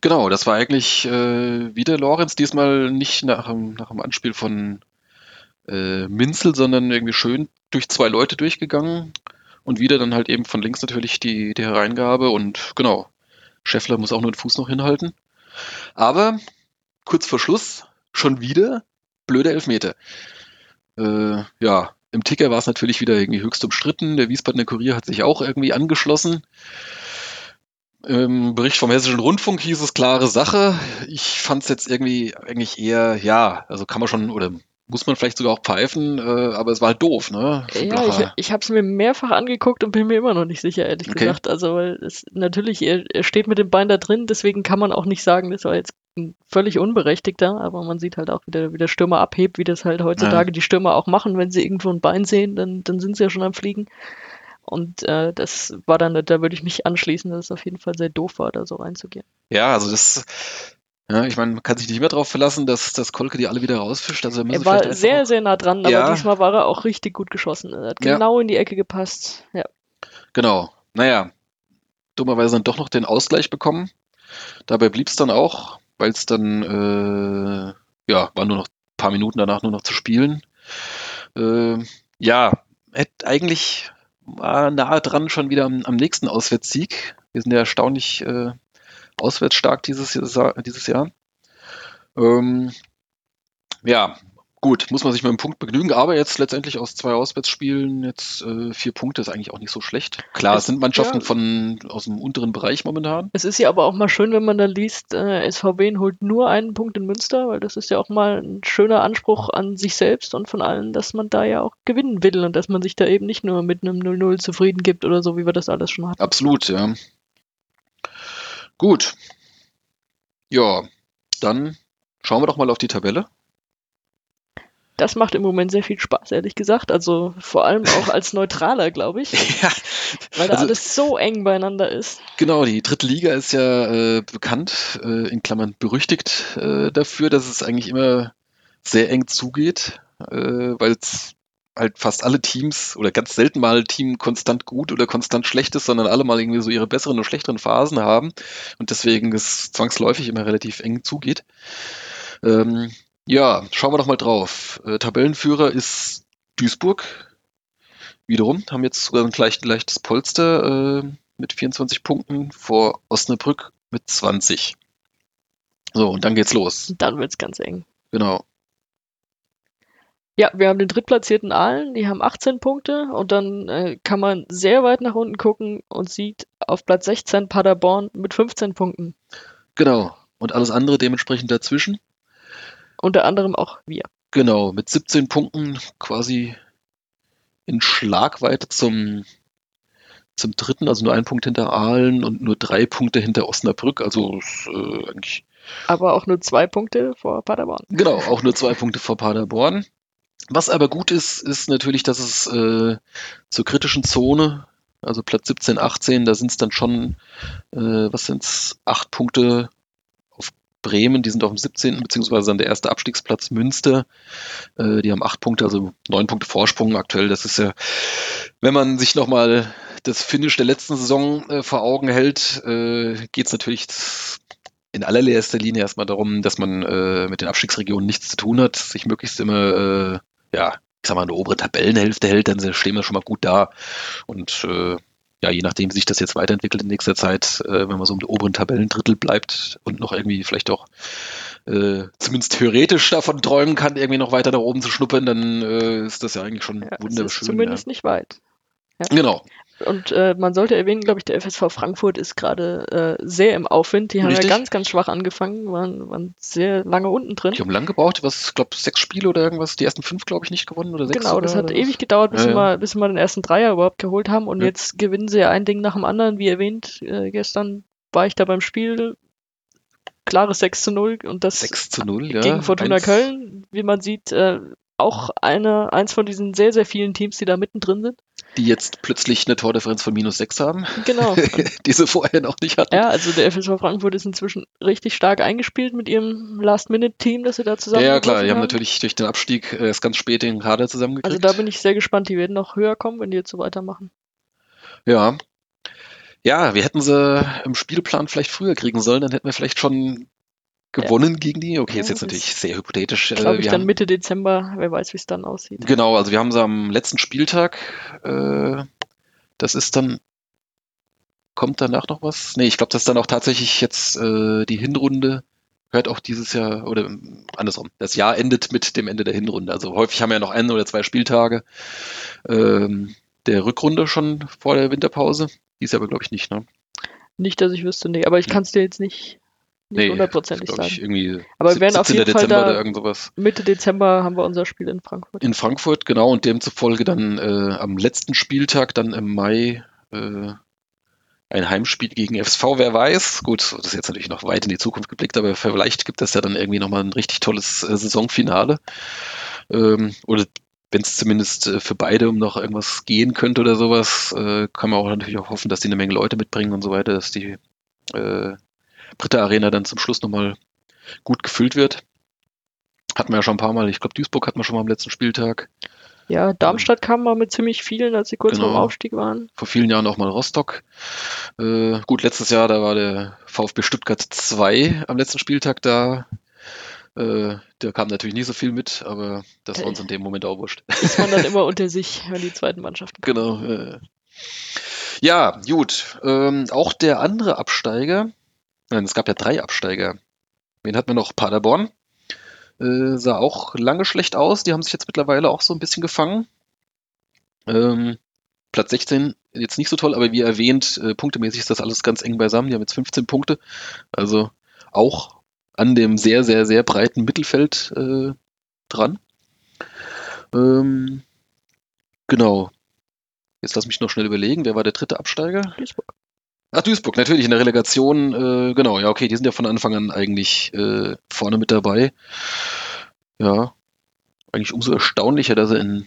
Genau, das war eigentlich äh, wieder Lorenz, diesmal nicht nach, nach dem Anspiel von äh, Minzel, sondern irgendwie schön durch zwei Leute durchgegangen und wieder dann halt eben von links natürlich die, die Hereingabe und genau, Scheffler muss auch nur den Fuß noch hinhalten. Aber kurz vor Schluss schon wieder blöde Elfmeter. Äh, ja, im Ticker war es natürlich wieder irgendwie höchst umstritten. Der Wiesbadener Kurier hat sich auch irgendwie angeschlossen. Im Bericht vom Hessischen Rundfunk hieß es klare Sache. Ich fand es jetzt irgendwie eigentlich eher, ja, also kann man schon oder muss man vielleicht sogar auch pfeifen, äh, aber es war halt doof, ne? Ja, ich, ich habe es mir mehrfach angeguckt und bin mir immer noch nicht sicher, ehrlich okay. gesagt. Also, weil es natürlich, er, er steht mit dem Bein da drin, deswegen kann man auch nicht sagen, das war jetzt ein völlig unberechtigter, aber man sieht halt auch, wie der, wie der Stürmer abhebt, wie das halt heutzutage ja. die Stürmer auch machen, wenn sie irgendwo ein Bein sehen, dann, dann sind sie ja schon am Fliegen. Und äh, das war dann, da würde ich mich anschließen, dass es auf jeden Fall sehr doof war, da so reinzugehen. Ja, also das, ja, ich meine, man kann sich nicht mehr darauf verlassen, dass, dass Kolke die alle wieder rausfischt. Also er war sehr, sehr nah dran, aber ja. diesmal war er auch richtig gut geschossen. Er hat genau ja. in die Ecke gepasst. Ja. Genau. Naja, dummerweise dann doch noch den Ausgleich bekommen. Dabei blieb es dann auch, weil es dann, äh, ja, waren nur noch ein paar Minuten danach nur noch zu spielen. Äh, ja, hätte eigentlich war nahe dran schon wieder am, am nächsten Auswärtssieg. Wir sind ja erstaunlich äh, auswärts stark dieses, dieses Jahr. Ähm, ja, gut, muss man sich mit einem Punkt begnügen, aber jetzt letztendlich aus zwei Auswärtsspielen jetzt äh, vier Punkte ist eigentlich auch nicht so schlecht. Klar, es sind Mannschaften ja, von aus dem unteren Bereich momentan. Es ist ja aber auch mal schön, wenn man da liest, äh, SVB holt nur einen Punkt in Münster, weil das ist ja auch mal ein schöner Anspruch an sich selbst und von allen, dass man da ja auch gewinnen will und dass man sich da eben nicht nur mit einem 0-0 zufrieden gibt oder so, wie wir das alles schon hatten. Absolut, ja. Gut. Ja, dann schauen wir doch mal auf die Tabelle. Das macht im Moment sehr viel Spaß, ehrlich gesagt. Also vor allem auch als Neutraler, glaube ich. Ja, Weil da also- alles so eng beieinander ist. Genau, die dritte Liga ist ja äh, bekannt, äh, in Klammern berüchtigt äh, dafür, dass es eigentlich immer sehr eng zugeht, äh, weil es halt fast alle Teams oder ganz selten mal Team konstant gut oder konstant schlecht ist, sondern alle mal irgendwie so ihre besseren und schlechteren Phasen haben und deswegen es zwangsläufig immer relativ eng zugeht. Ähm, ja, schauen wir doch mal drauf. Äh, Tabellenführer ist Duisburg. Wiederum haben jetzt sogar ein leicht, leichtes Polster äh, mit 24 Punkten vor Osnabrück mit 20. So, und dann geht's los. Dann wird's ganz eng. Genau. Ja, wir haben den drittplatzierten Aalen, die haben 18 Punkte und dann äh, kann man sehr weit nach unten gucken und sieht auf Platz 16 Paderborn mit 15 Punkten. Genau. Und alles andere dementsprechend dazwischen. Unter anderem auch wir. Genau, mit 17 Punkten quasi in Schlagweite zum, zum dritten, also nur ein Punkt hinter Aalen und nur drei Punkte hinter Osnabrück. Also äh, eigentlich, Aber auch nur zwei Punkte vor Paderborn. genau, auch nur zwei Punkte vor Paderborn. Was aber gut ist, ist natürlich, dass es äh, zur kritischen Zone, also Platz 17, 18, da sind es dann schon, äh, was sind es, acht Punkte auf Bremen, die sind auf dem 17. beziehungsweise dann der erste Abstiegsplatz Münster. Äh, die haben acht Punkte, also neun Punkte Vorsprung aktuell. Das ist ja, wenn man sich nochmal das Finish der letzten Saison äh, vor Augen hält, äh, geht es natürlich in allererster Linie erstmal darum, dass man äh, mit den Abstiegsregionen nichts zu tun hat, sich möglichst immer, äh, ja, ich sag mal, eine obere Tabellenhälfte hält, dann stehen wir schon mal gut da. Und äh, ja, je nachdem, wie sich das jetzt weiterentwickelt in nächster Zeit, äh, wenn man so im oberen Tabellendrittel bleibt und noch irgendwie vielleicht auch äh, zumindest theoretisch davon träumen kann, irgendwie noch weiter nach oben zu schnuppern, dann äh, ist das ja eigentlich schon Ja, wunderschön. zumindest nicht weit. ja. Genau. Und äh, man sollte erwähnen, glaube ich, der FSV Frankfurt ist gerade äh, sehr im Aufwind. Die haben Richtig. ja ganz, ganz schwach angefangen, waren, waren sehr lange unten drin. Die haben lang gebraucht, was, ich glaube, sechs Spiele oder irgendwas, die ersten fünf, glaube ich, nicht gewonnen oder sechs. Genau, das hat ewig gedauert, bis, Ja, ja. Mal, bis mal den ersten Dreier überhaupt geholt haben. Und Ja. jetzt gewinnen sie ja ein Ding nach dem anderen. Wie erwähnt, äh, gestern war ich da beim Spiel. Klares 6 zu 0 und das 6 zu 0, ja. gegen Fortuna Eins- Köln, wie man sieht, äh, auch eine, eins von diesen sehr, sehr vielen Teams, die da mittendrin sind. Die jetzt plötzlich eine Tordifferenz von minus 6 haben, Genau. die sie vorher noch nicht hatten. ja, also der FSV Frankfurt ist inzwischen richtig stark eingespielt mit ihrem Last-Minute-Team, das sie da zusammen Ja, ja, klar, die haben natürlich durch den Abstieg äh, erst ganz spät den Kader zusammengekriegt. Also da bin ich sehr gespannt, die werden noch höher kommen, wenn die jetzt so weitermachen. Ja. Ja, wir hätten sie im Spielplan vielleicht früher kriegen sollen, dann hätten wir vielleicht schon gewonnen gegen die. Okay, Ja, ist jetzt natürlich sehr hypothetisch. Äh, Glaube ich wir dann haben, Mitte Dezember, wer weiß, wie es dann aussieht. genau, also wir haben sie am letzten Spieltag. Äh, das ist dann. Kommt danach noch was? Nee, ich glaube, das ist dann auch tatsächlich jetzt äh, die Hinrunde. Hört auch dieses Jahr, oder ähm, andersrum, das Jahr endet mit dem Ende der Hinrunde. Also häufig haben wir ja noch ein oder zwei Spieltage ähm, der Rückrunde schon vor der Winterpause. Die ist aber, glaube ich, nicht, ne? Nicht, dass ich wüsste, nee, aber ich kann es dir jetzt nicht Nee, hundertprozentig ich, sagen. irgendwie Aber wir werden auf 17. jeden Fall Dezember da- oder irgend sowas. Mitte Dezember haben wir unser Spiel in Frankfurt. In Frankfurt, genau, und demzufolge dann äh, am letzten Spieltag, dann im Mai, äh, ein Heimspiel gegen FSV, wer weiß. Gut, das ist jetzt natürlich noch weit in die Zukunft geblickt, aber vielleicht gibt es ja dann irgendwie nochmal ein richtig tolles äh, Saisonfinale. Ähm, oder wenn es zumindest äh, für beide um noch irgendwas gehen könnte oder sowas, äh, kann man auch natürlich auch hoffen, dass die eine Menge Leute mitbringen und so weiter, dass die äh, Britta Arena dann zum Schluss nochmal gut gefüllt wird. Hatten wir ja schon ein paar Mal, ich glaube Duisburg hatten wir schon mal am letzten Spieltag. Ja, Darmstadt kam mal mit ziemlich vielen, als sie kurz Genau. vorm Aufstieg waren. vor vielen Jahren auch mal Rostock. Äh, gut, letztes Jahr, da war der VfB Stuttgart 2 am letzten Spieltag da. Äh, da kam natürlich nicht so viel mit, aber das war uns in dem Moment auch wurscht. Ist man dann immer unter sich, wenn die zweiten Mannschaften kommen. genau. Äh. Ja, gut. Ähm, auch der andere Absteiger, es gab ja drei Absteiger. Wen hatten wir noch? Paderborn. Äh, sah auch lange schlecht aus. Die haben sich jetzt mittlerweile auch so ein bisschen gefangen. Ähm, Platz 16 jetzt nicht so toll, aber wie erwähnt, äh, punktemäßig ist das alles ganz eng beisammen. Die haben jetzt 15 Punkte. Also auch an dem sehr, sehr, sehr breiten Mittelfeld äh, dran. Ähm, genau. Jetzt lass mich noch schnell überlegen, wer war der dritte Absteiger? Duisburg. Ach, Duisburg, natürlich in der Relegation. Äh, genau, ja, okay, die sind ja von Anfang an eigentlich äh, vorne mit dabei. Ja, eigentlich umso erstaunlicher, dass sie in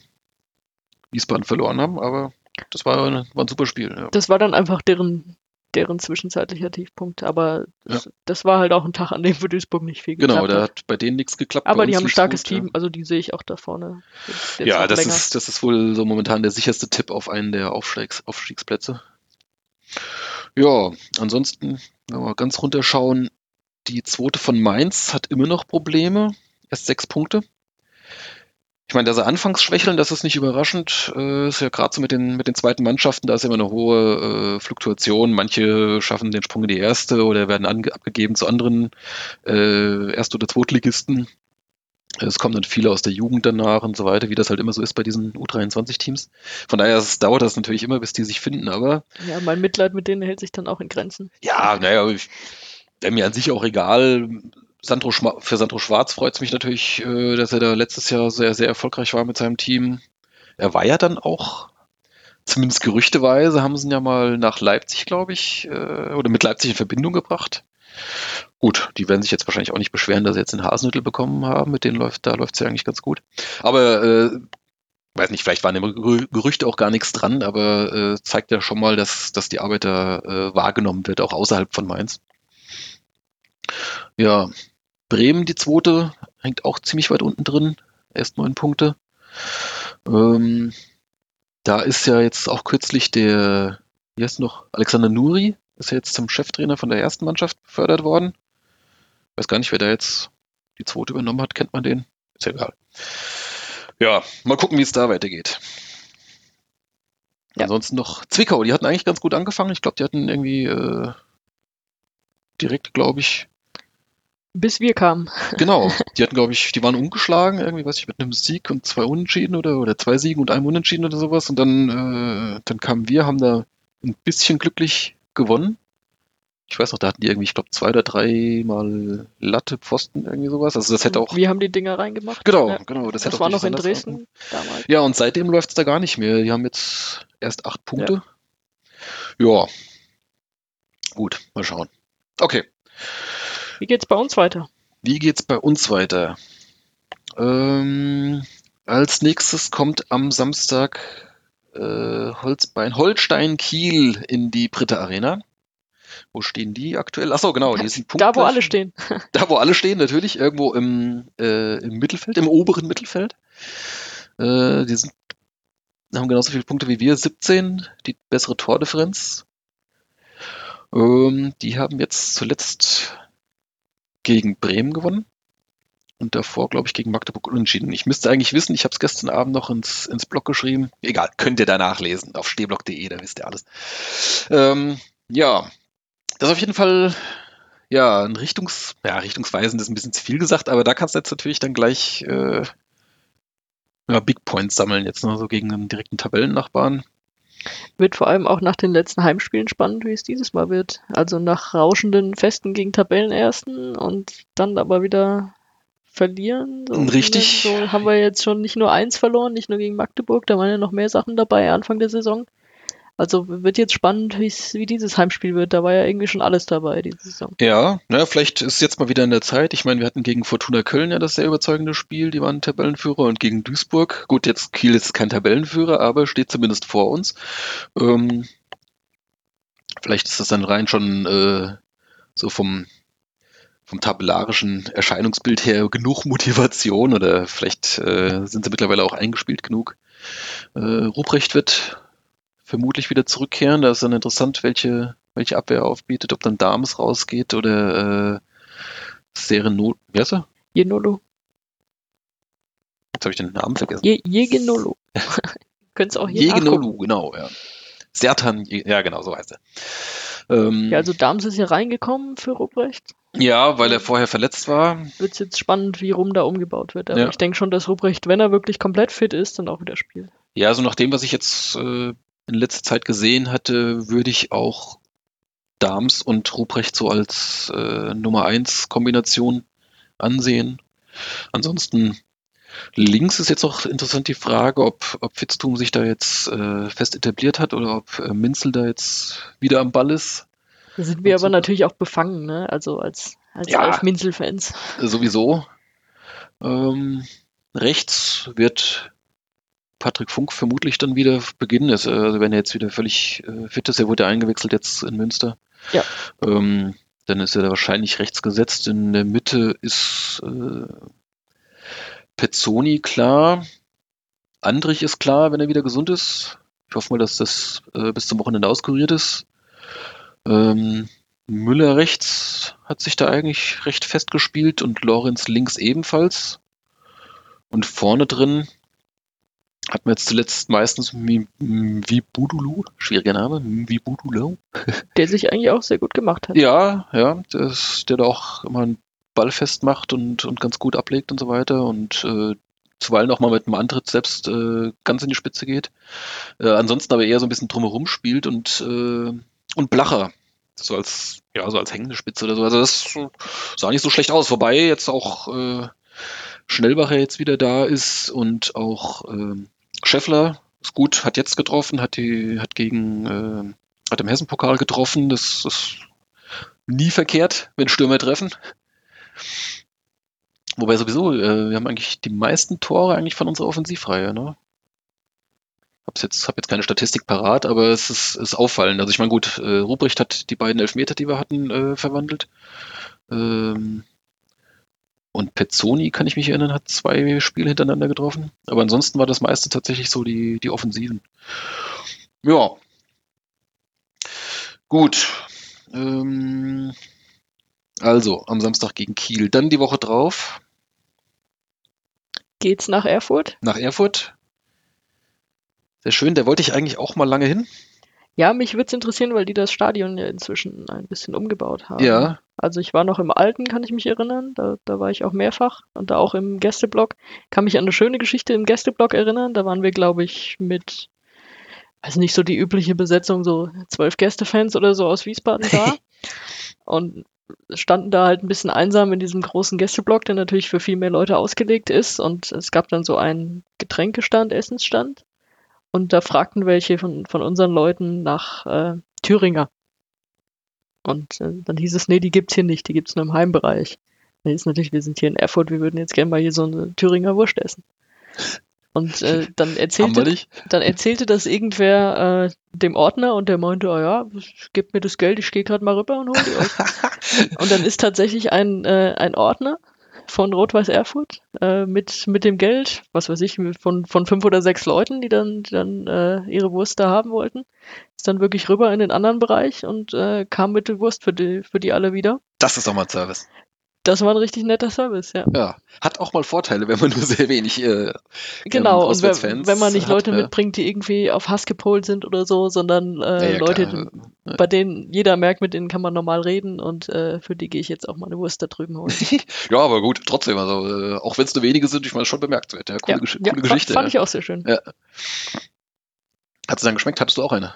Wiesbaden verloren haben, aber das war, ein- war ein super Spiel. Ja. Das war dann einfach deren, deren zwischenzeitlicher Tiefpunkt. Aber das, Ja. das war halt auch ein Tag, an dem für Duisburg nicht viel Genau, geklappt da hat. hat bei denen nichts geklappt. Aber die haben ein starkes gut, ja. Team, also die sehe ich auch da vorne. Ja, das länger. ist, das ist wohl so momentan der sicherste Tipp auf einen der Aufstiegs, Aufstiegsplätze. Ja, ansonsten, wenn wir ganz runterschauen, die zweite von Mainz hat immer noch Probleme. Erst sechs Punkte. Ich meine, dass sie anfangs schwächeln, das ist nicht überraschend. Äh, ist ja gerade so mit den, mit den zweiten Mannschaften, da ist immer eine hohe äh, Fluktuation. Manche schaffen den Sprung in die erste oder werden abgegeben zu anderen äh, Erst- oder Zweitligisten. Es kommen dann viele aus der Jugend danach und so weiter, wie das halt immer so ist bei diesen U23-Teams. Von daher es dauert das natürlich immer, bis die sich finden, aber Ja, mein Mitleid mit denen hält sich dann auch in Grenzen. ja, naja, wäre mir an sich auch egal. Sandro Schma für Sandro Schwarz freut es mich natürlich, äh, dass er da letztes Jahr sehr, sehr erfolgreich war mit seinem Team. Er war ja dann auch, zumindest gerüchteweise, haben sie ihn ja mal nach Leipzig, glaube ich, äh, oder mit Leipzig in Verbindung gebracht. Gut, die werden sich jetzt wahrscheinlich auch nicht beschweren, dass sie jetzt den Hasenhüttel bekommen haben. Mit denen läuft, da läuft es ja eigentlich ganz gut. Aber äh, weiß nicht, vielleicht waren im Gerü- Gerüchte auch gar nichts dran, aber äh, zeigt ja schon mal, dass, dass die Arbeit da äh, wahrgenommen wird, auch außerhalb von Mainz. Ja, Bremen, die zweite, hängt auch ziemlich weit unten drin. Erst neun Punkte. Ähm, da ist ja jetzt auch kürzlich der, wie heißt noch, Alexander Nuri, ist ja jetzt zum Cheftrainer von der ersten Mannschaft befördert worden. Weiß gar nicht, wer da jetzt die zweite übernommen hat. Kennt man den? Ist ja egal. Ja, mal gucken, wie es da weitergeht. Ja. Ansonsten noch Zwickau, die hatten eigentlich ganz gut angefangen. Ich glaube, die hatten irgendwie äh, direkt, glaube ich, Bis wir kamen. Genau, die hatten, glaube ich, die waren umgeschlagen, irgendwie, weiß ich, mit einem Sieg und zwei Unentschieden oder, oder zwei Siegen und einem Unentschieden oder sowas. Und dann, äh, dann kamen wir, haben da ein bisschen glücklich gewonnen. Ich weiß noch, da hatten die irgendwie, ich glaube, zwei oder drei Mal Latte, Pfosten, irgendwie sowas. Also das hätte auch. Wir haben die Dinger reingemacht. Genau, Ja. genau. Das, Das, hätte auch war noch durchaus in Dresden damals. Ja, und seitdem läuft es da gar nicht mehr. Die haben jetzt erst acht Punkte. Ja. Gut, mal schauen. Okay. Wie geht's bei uns weiter? Wie geht's bei uns weiter? Ähm, als nächstes kommt am Samstag äh, Holzbein Holstein Kiel in die Britta Arena. Wo stehen die aktuell? Achso, genau, die sind Da, wo alle stehen. Da, wo alle stehen, natürlich, irgendwo im, äh, im Mittelfeld, im oberen Mittelfeld. Äh, die sind, haben genauso viele Punkte wie wir, 17, die bessere Tordifferenz. Ähm, die haben jetzt zuletzt gegen Bremen gewonnen und davor, glaube ich, gegen Magdeburg unentschieden. Ich müsste eigentlich wissen, ich habe es gestern Abend noch ins, ins Blog geschrieben. Egal, könnt ihr da nachlesen auf stehblock.de, da wisst ihr alles. Ähm, ja, das ist auf jeden Fall ja, ein Richtungs, ja, richtungsweisend ist ein bisschen zu viel gesagt, aber da kannst du jetzt natürlich dann gleich äh, ja, Big Points sammeln, jetzt noch so gegen einen direkten Tabellennachbarn. Wird vor allem auch nach den letzten Heimspielen spannend, wie es dieses Mal wird. Also nach rauschenden Festen gegen Tabellenersten und dann aber wieder verlieren. So, Richtig. So haben wir jetzt schon nicht nur eins verloren, nicht nur gegen Magdeburg, da waren ja noch mehr Sachen dabei Anfang der Saison. Also wird jetzt spannend, wie dieses Heimspiel wird. Da war ja irgendwie schon alles dabei diese Saison. Ja, na, vielleicht ist es jetzt mal wieder in der Zeit. Ich meine, wir hatten gegen Fortuna Köln ja das sehr überzeugende Spiel, die waren Tabellenführer und gegen Duisburg. Gut, jetzt Kiel ist kein Tabellenführer, aber steht zumindest vor uns. Ähm, vielleicht ist das dann rein schon äh, so vom, vom tabellarischen Erscheinungsbild her genug Motivation oder vielleicht äh, sind sie mittlerweile auch eingespielt genug. Äh, Ruprecht wird vermutlich wieder zurückkehren. Da ist dann interessant, welche, welche Abwehr er aufbietet, ob dann Dames rausgeht oder äh, Sereno. Wie heißt er? Jenolo. Jetzt habe ich den Namen vergessen. Je, Jegenolo. Könnt's auch hier. Jegenolu, genau, ja. Sertan, ja genau, so heißt er. Ähm, Ja, also Dams ist hier reingekommen für Ruprecht. ja, weil er vorher verletzt war. Wird es jetzt spannend, wie rum da umgebaut wird. Aber Ja. ich denke schon, dass Ruprecht, wenn er wirklich komplett fit ist, dann auch wieder spielt. Ja, so nach dem, was ich jetzt äh, in letzter Zeit gesehen hatte, würde ich auch Dams und Ruprecht so als äh, Nummer 1 Kombination ansehen. Ansonsten links ist jetzt auch interessant die Frage, ob, ob Fitztum sich da jetzt äh, fest etabliert hat oder ob äh, Minzel da jetzt wieder am Ball ist. Da sind wir Und aber so- natürlich auch befangen, ne? Also als, als Ja. Minzel-Fans. Äh, sowieso. Ähm, rechts wird Patrick Funk vermutlich dann wieder beginnen. Also, wenn er jetzt wieder völlig äh, fit ist, er wurde eingewechselt jetzt in Münster. Ja. Ähm, dann ist er da wahrscheinlich rechts gesetzt. In der Mitte ist äh, Pezzoni klar. Andrich ist klar, wenn er wieder gesund ist. Ich hoffe mal, dass das äh, bis zum Wochenende auskuriert ist. Ähm, Müller rechts hat sich da eigentlich recht festgespielt und Lorenz links ebenfalls. Und vorne drin hat man jetzt zuletzt meistens wie Budulu, schwieriger Name, wie Budulu. Der sich eigentlich auch sehr gut gemacht hat. Ja, ja, das, der da auch immer einen Ball festmacht und, und ganz gut ablegt und so weiter und äh, zuweilen auch mal mit einem Antritt selbst äh, ganz in die Spitze geht. Äh, ansonsten aber eher so ein bisschen drumherum spielt und, äh, und Blacher. So als, ja, so als hängende Spitze oder so. Also das sah nicht so schlecht aus. Wobei jetzt auch äh, Schnellbacher jetzt wieder da ist und auch äh, Scheffler ist gut, hat jetzt getroffen, hat die, hat gegen, äh, hat im Hessenpokal getroffen. Das ist nie verkehrt, wenn Stürmer treffen. Wobei sowieso, äh, wir haben eigentlich die meisten Tore eigentlich von unserer Offensivreihe, ne? Hab's jetzt, hab jetzt keine Statistik parat, aber es ist, ist auffallend. Also ich meine, gut, äh, Ruprecht hat die beiden Elfmeter, die wir hatten, äh, verwandelt. Ähm, und Pezzoni, kann ich mich erinnern, hat zwei Spiele hintereinander getroffen. Aber ansonsten war das meiste tatsächlich so die, die Offensiven. Ja. Gut. Ähm, also, am Samstag gegen Kiel. Dann die Woche drauf. Geht's nach Erfurt? Nach Erfurt. Sehr schön, da wollte ich eigentlich auch mal lange hin. Ja, mich würde es interessieren, weil die das Stadion ja inzwischen ein bisschen umgebaut haben. Ja. Also ich war noch im Alten, kann ich mich erinnern. Da, da war ich auch mehrfach und da auch im Gästeblock. Kann mich an eine schöne Geschichte im Gästeblock erinnern. Da waren wir, glaube ich, mit, also nicht so die übliche Besetzung, so zwölf Gästefans oder so aus Wiesbaden da. und standen da halt ein bisschen einsam in diesem großen Gästeblock, der natürlich für viel mehr Leute ausgelegt ist. Und es gab dann so einen Getränkestand, Essensstand. Und da fragten welche von, von unseren Leuten nach äh, Thüringer. Und äh, dann hieß es, nee, die gibt's hier nicht, die gibt's nur im Heimbereich. Dann ist natürlich, wir sind hier in Erfurt, wir würden jetzt gerne mal hier so eine Thüringer Wurst essen. Und äh, dann erzählte dann erzählte das irgendwer äh, dem Ordner und der meinte, oh ja, gib mir das Geld, ich gehe gerade mal rüber und hol die euch. und dann ist tatsächlich ein, äh, ein Ordner von Rot-Weiß Erfurt äh, mit, mit dem Geld, was weiß ich, von, von fünf oder sechs Leuten, die dann, die dann äh, ihre Wurst da haben wollten, ist dann wirklich rüber in den anderen Bereich und äh, kam mit der Wurst für die, für die alle wieder. Das ist doch mal Service. Das war ein richtig netter Service, ja. Ja, hat auch mal Vorteile, wenn man nur sehr wenig. Äh, genau, und wenn, wenn, man nicht hat, Leute ja. mitbringt, die irgendwie auf Hass gepolt sind oder so, sondern äh, ja, ja, Leute, klar. bei denen jeder merkt, mit denen kann man normal reden und äh, für die gehe ich jetzt auch mal eine Wurst da drüben holen. ja, aber gut, trotzdem, also äh, auch wenn es nur wenige sind, ich meine, schon bemerkenswert. Ja, coole, Gesch coole Geschichte. Fand, fand ich auch sehr schön. Ja. Hat es dann geschmeckt? Hattest du auch eine?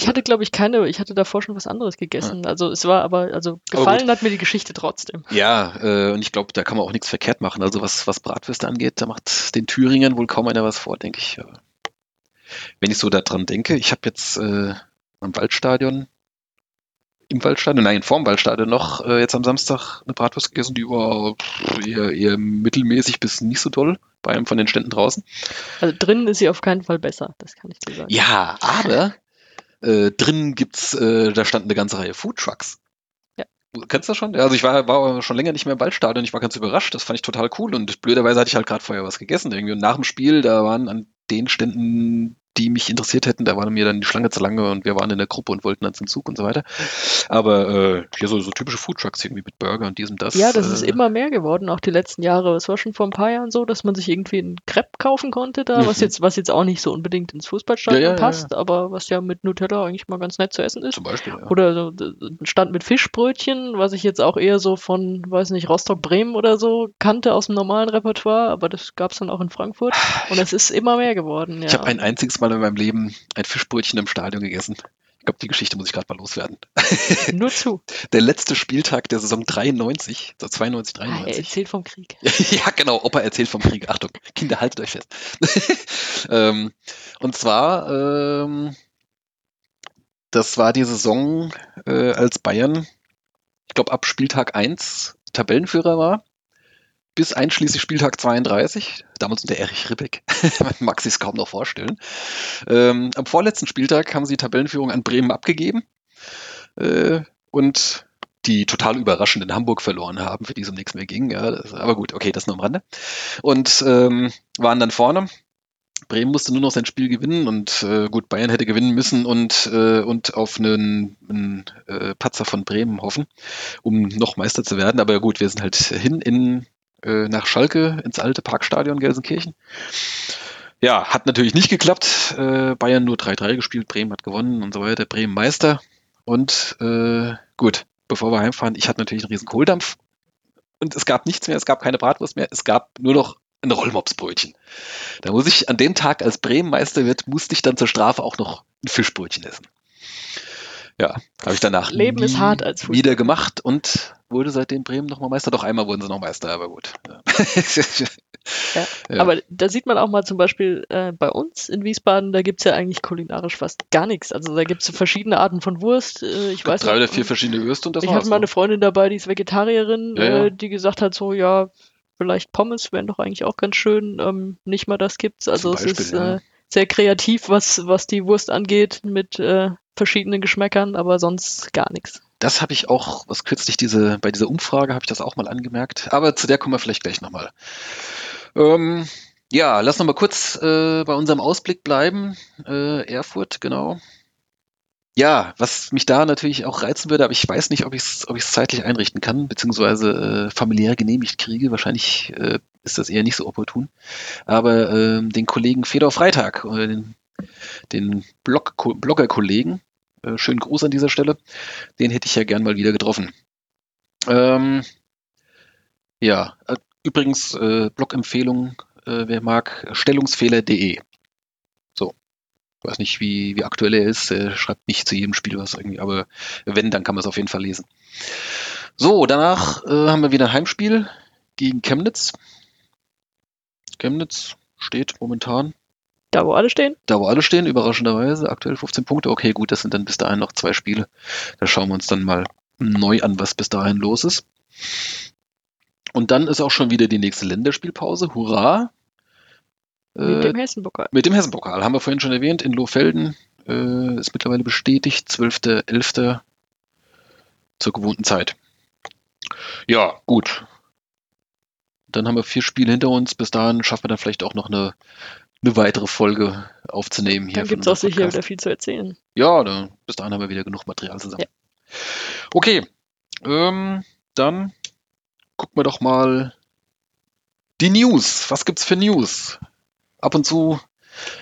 Ich hatte, glaube ich, keine, ich hatte davor schon was anderes gegessen. Ja. Also es war aber, also gefallen aber hat mir die Geschichte trotzdem. Ja, äh, und ich glaube, da kann man auch nichts verkehrt machen. Also was, was Bratwürste angeht, da macht den Thüringern wohl kaum einer was vor, denke ich. Wenn ich so daran denke, ich habe jetzt äh, am Waldstadion, im Waldstadion, nein, vorm Waldstadion noch äh, jetzt am Samstag eine Bratwurst gegessen, die war eher, eher mittelmäßig bis nicht so doll bei einem von den Ständen draußen. Also drinnen ist sie auf keinen Fall besser, das kann ich dir sagen. Ja, aber äh, drinnen gibt's, äh, da stand eine ganze Reihe Foodtrucks. Ja. Kennst du das schon? Also ich war, war schon länger nicht mehr im Waldstadion, ich war ganz überrascht, das fand ich total cool und blöderweise hatte ich halt gerade vorher was gegessen irgendwie und nach dem Spiel, da waren an den Ständen die mich interessiert hätten, da war mir dann die Schlange zu lange und wir waren in der Gruppe und wollten dann zum Zug und so weiter. Aber äh, hier so, so typische Foodtrucks irgendwie mit Burger und diesem das. Ja, das äh, ist immer mehr geworden, auch die letzten Jahre. Es war schon vor ein paar Jahren so, dass man sich irgendwie einen Crepe kaufen konnte da, mhm. was jetzt, was jetzt auch nicht so unbedingt ins Fußballstadion ja, ja, passt, ja, aber was ja mit Nutella eigentlich mal ganz nett zu essen ist. Zum Beispiel, ja. Oder so ein Stand mit Fischbrötchen, was ich jetzt auch eher so von, weiß nicht, Rostock-Bremen oder so kannte aus dem normalen Repertoire, aber das gab es dann auch in Frankfurt und es ist immer mehr geworden. Ich habe ein einziges Mal in meinem Leben ein Fischbrötchen im Stadion gegessen. Ich glaube, die Geschichte muss ich gerade mal loswerden. Nur zu. Der letzte Spieltag der Saison 93, so 92, 93. Ah, er erzählt vom Krieg. ja, genau, Opa erzählt vom Krieg. Achtung, Kinder, haltet euch fest. ähm, und zwar, ähm, das war die Saison, äh, als Bayern, ich glaube, ab Spieltag 1 Tabellenführer war. Bis einschließlich Spieltag 32, damals unter Erich Ribbeck, mag sich kaum noch vorstellen. Ähm, am vorletzten Spieltag haben sie die Tabellenführung an Bremen abgegeben äh, und die total überraschend in Hamburg verloren haben, für die es um nichts mehr ging. Ja, das, aber gut, okay, das nur am Rande. Und ähm, waren dann vorne. Bremen musste nur noch sein Spiel gewinnen und äh, gut, Bayern hätte gewinnen müssen und, äh, und auf einen, einen äh, Patzer von Bremen hoffen, um noch Meister zu werden. Aber gut, wir sind halt hin in, äh, nach Schalke ins alte Parkstadion Gelsenkirchen. Ja, hat natürlich nicht geklappt. Äh, Bayern nur 3-3 gespielt, Bremen hat gewonnen und so weiter. Bremen Meister. Und äh, gut, bevor wir heimfahren, ich hatte natürlich einen riesen Kohldampf und es gab nichts mehr, es gab keine Bratwurst mehr, es gab nur noch ein Rollmopsbrötchen. Da muss ich an dem Tag, als Bremen Meister wird, musste ich dann zur Strafe auch noch ein Fischbrötchen essen. Ja, habe ich danach Leben ist hart als Fußball. wieder gemacht und wurde seitdem Bremen nochmal Meister. Doch einmal wurden sie noch Meister, aber gut. Ja. Ja. Ja. Aber da sieht man auch mal zum Beispiel äh, bei uns in Wiesbaden, da gibt's ja eigentlich kulinarisch fast gar nichts. Also da gibt's verschiedene Arten von Wurst. Äh, ich weiß Drei nicht, oder vier verschiedene Würste und das Ich hatte mal eine Freundin dabei, die ist Vegetarierin. Äh, die gesagt hat, so ja, vielleicht Pommes wären doch eigentlich auch ganz schön. Ähm, nicht mal das gibt's. Also Zum es ist Beispiel, äh, sehr kreativ, was, was die Wurst angeht, mit äh, verschiedenen Geschmäckern, aber sonst gar nichts. Das habe ich auch, was kürzlich diese, bei dieser Umfrage habe ich das auch mal angemerkt. Aber zu der kommen wir vielleicht gleich nochmal. Ähm, ja, lass noch mal kurz äh, bei unserem Ausblick bleiben. Äh, Erfurt, genau. Ja, was mich da natürlich auch reizen würde, aber ich weiß nicht, ob ich es ob zeitlich einrichten kann, beziehungsweise äh, familiär genehmigt kriege. Wahrscheinlich äh, ist das eher nicht so opportun. Aber ähm, den Kollegen Fedor Freitag, äh, den, den Blog Blogger-Kollegen, äh, schönen Gruß an dieser Stelle, den hätte ich ja gern mal wieder getroffen. Ähm, ja, äh, übrigens äh, Blog-Empfehlung, äh, wer mag, stellungsfehler.de. So. Weiß nicht, wie, wie aktuell er ist. Er schreibt nicht zu jedem Spiel was irgendwie, aber wenn, dann kann man es auf jeden Fall lesen. So, danach äh, haben wir wieder ein Heimspiel gegen Chemnitz. Chemnitz steht momentan Da, wo alle stehen? da wo alle stehen, überraschenderweise, aktuell 15 Punkte. Okay, gut, das sind dann bis dahin noch zwei Spiele. Da schauen wir uns dann mal neu an, was bis dahin los ist. Und dann ist auch schon wieder die nächste Länderspielpause. Hurra! Mit Äh, dem Hessenpokal. mit dem Hessenpokal haben wir vorhin schon erwähnt, in Lohfelden äh, ist mittlerweile bestätigt, 12.11. zur gewohnten Zeit. Ja, gut. Dann haben wir vier Spiele hinter uns. Bis dahin schaffen wir dann vielleicht auch noch eine, eine weitere Folge aufzunehmen hier. Dann von gibt's auch sicher Podcast. wieder viel zu erzählen. Ja, da, bis dahin haben wir wieder genug Material zusammen. Okay, ähm, dann gucken wir doch mal die News. Was gibt's für News? Ab und zu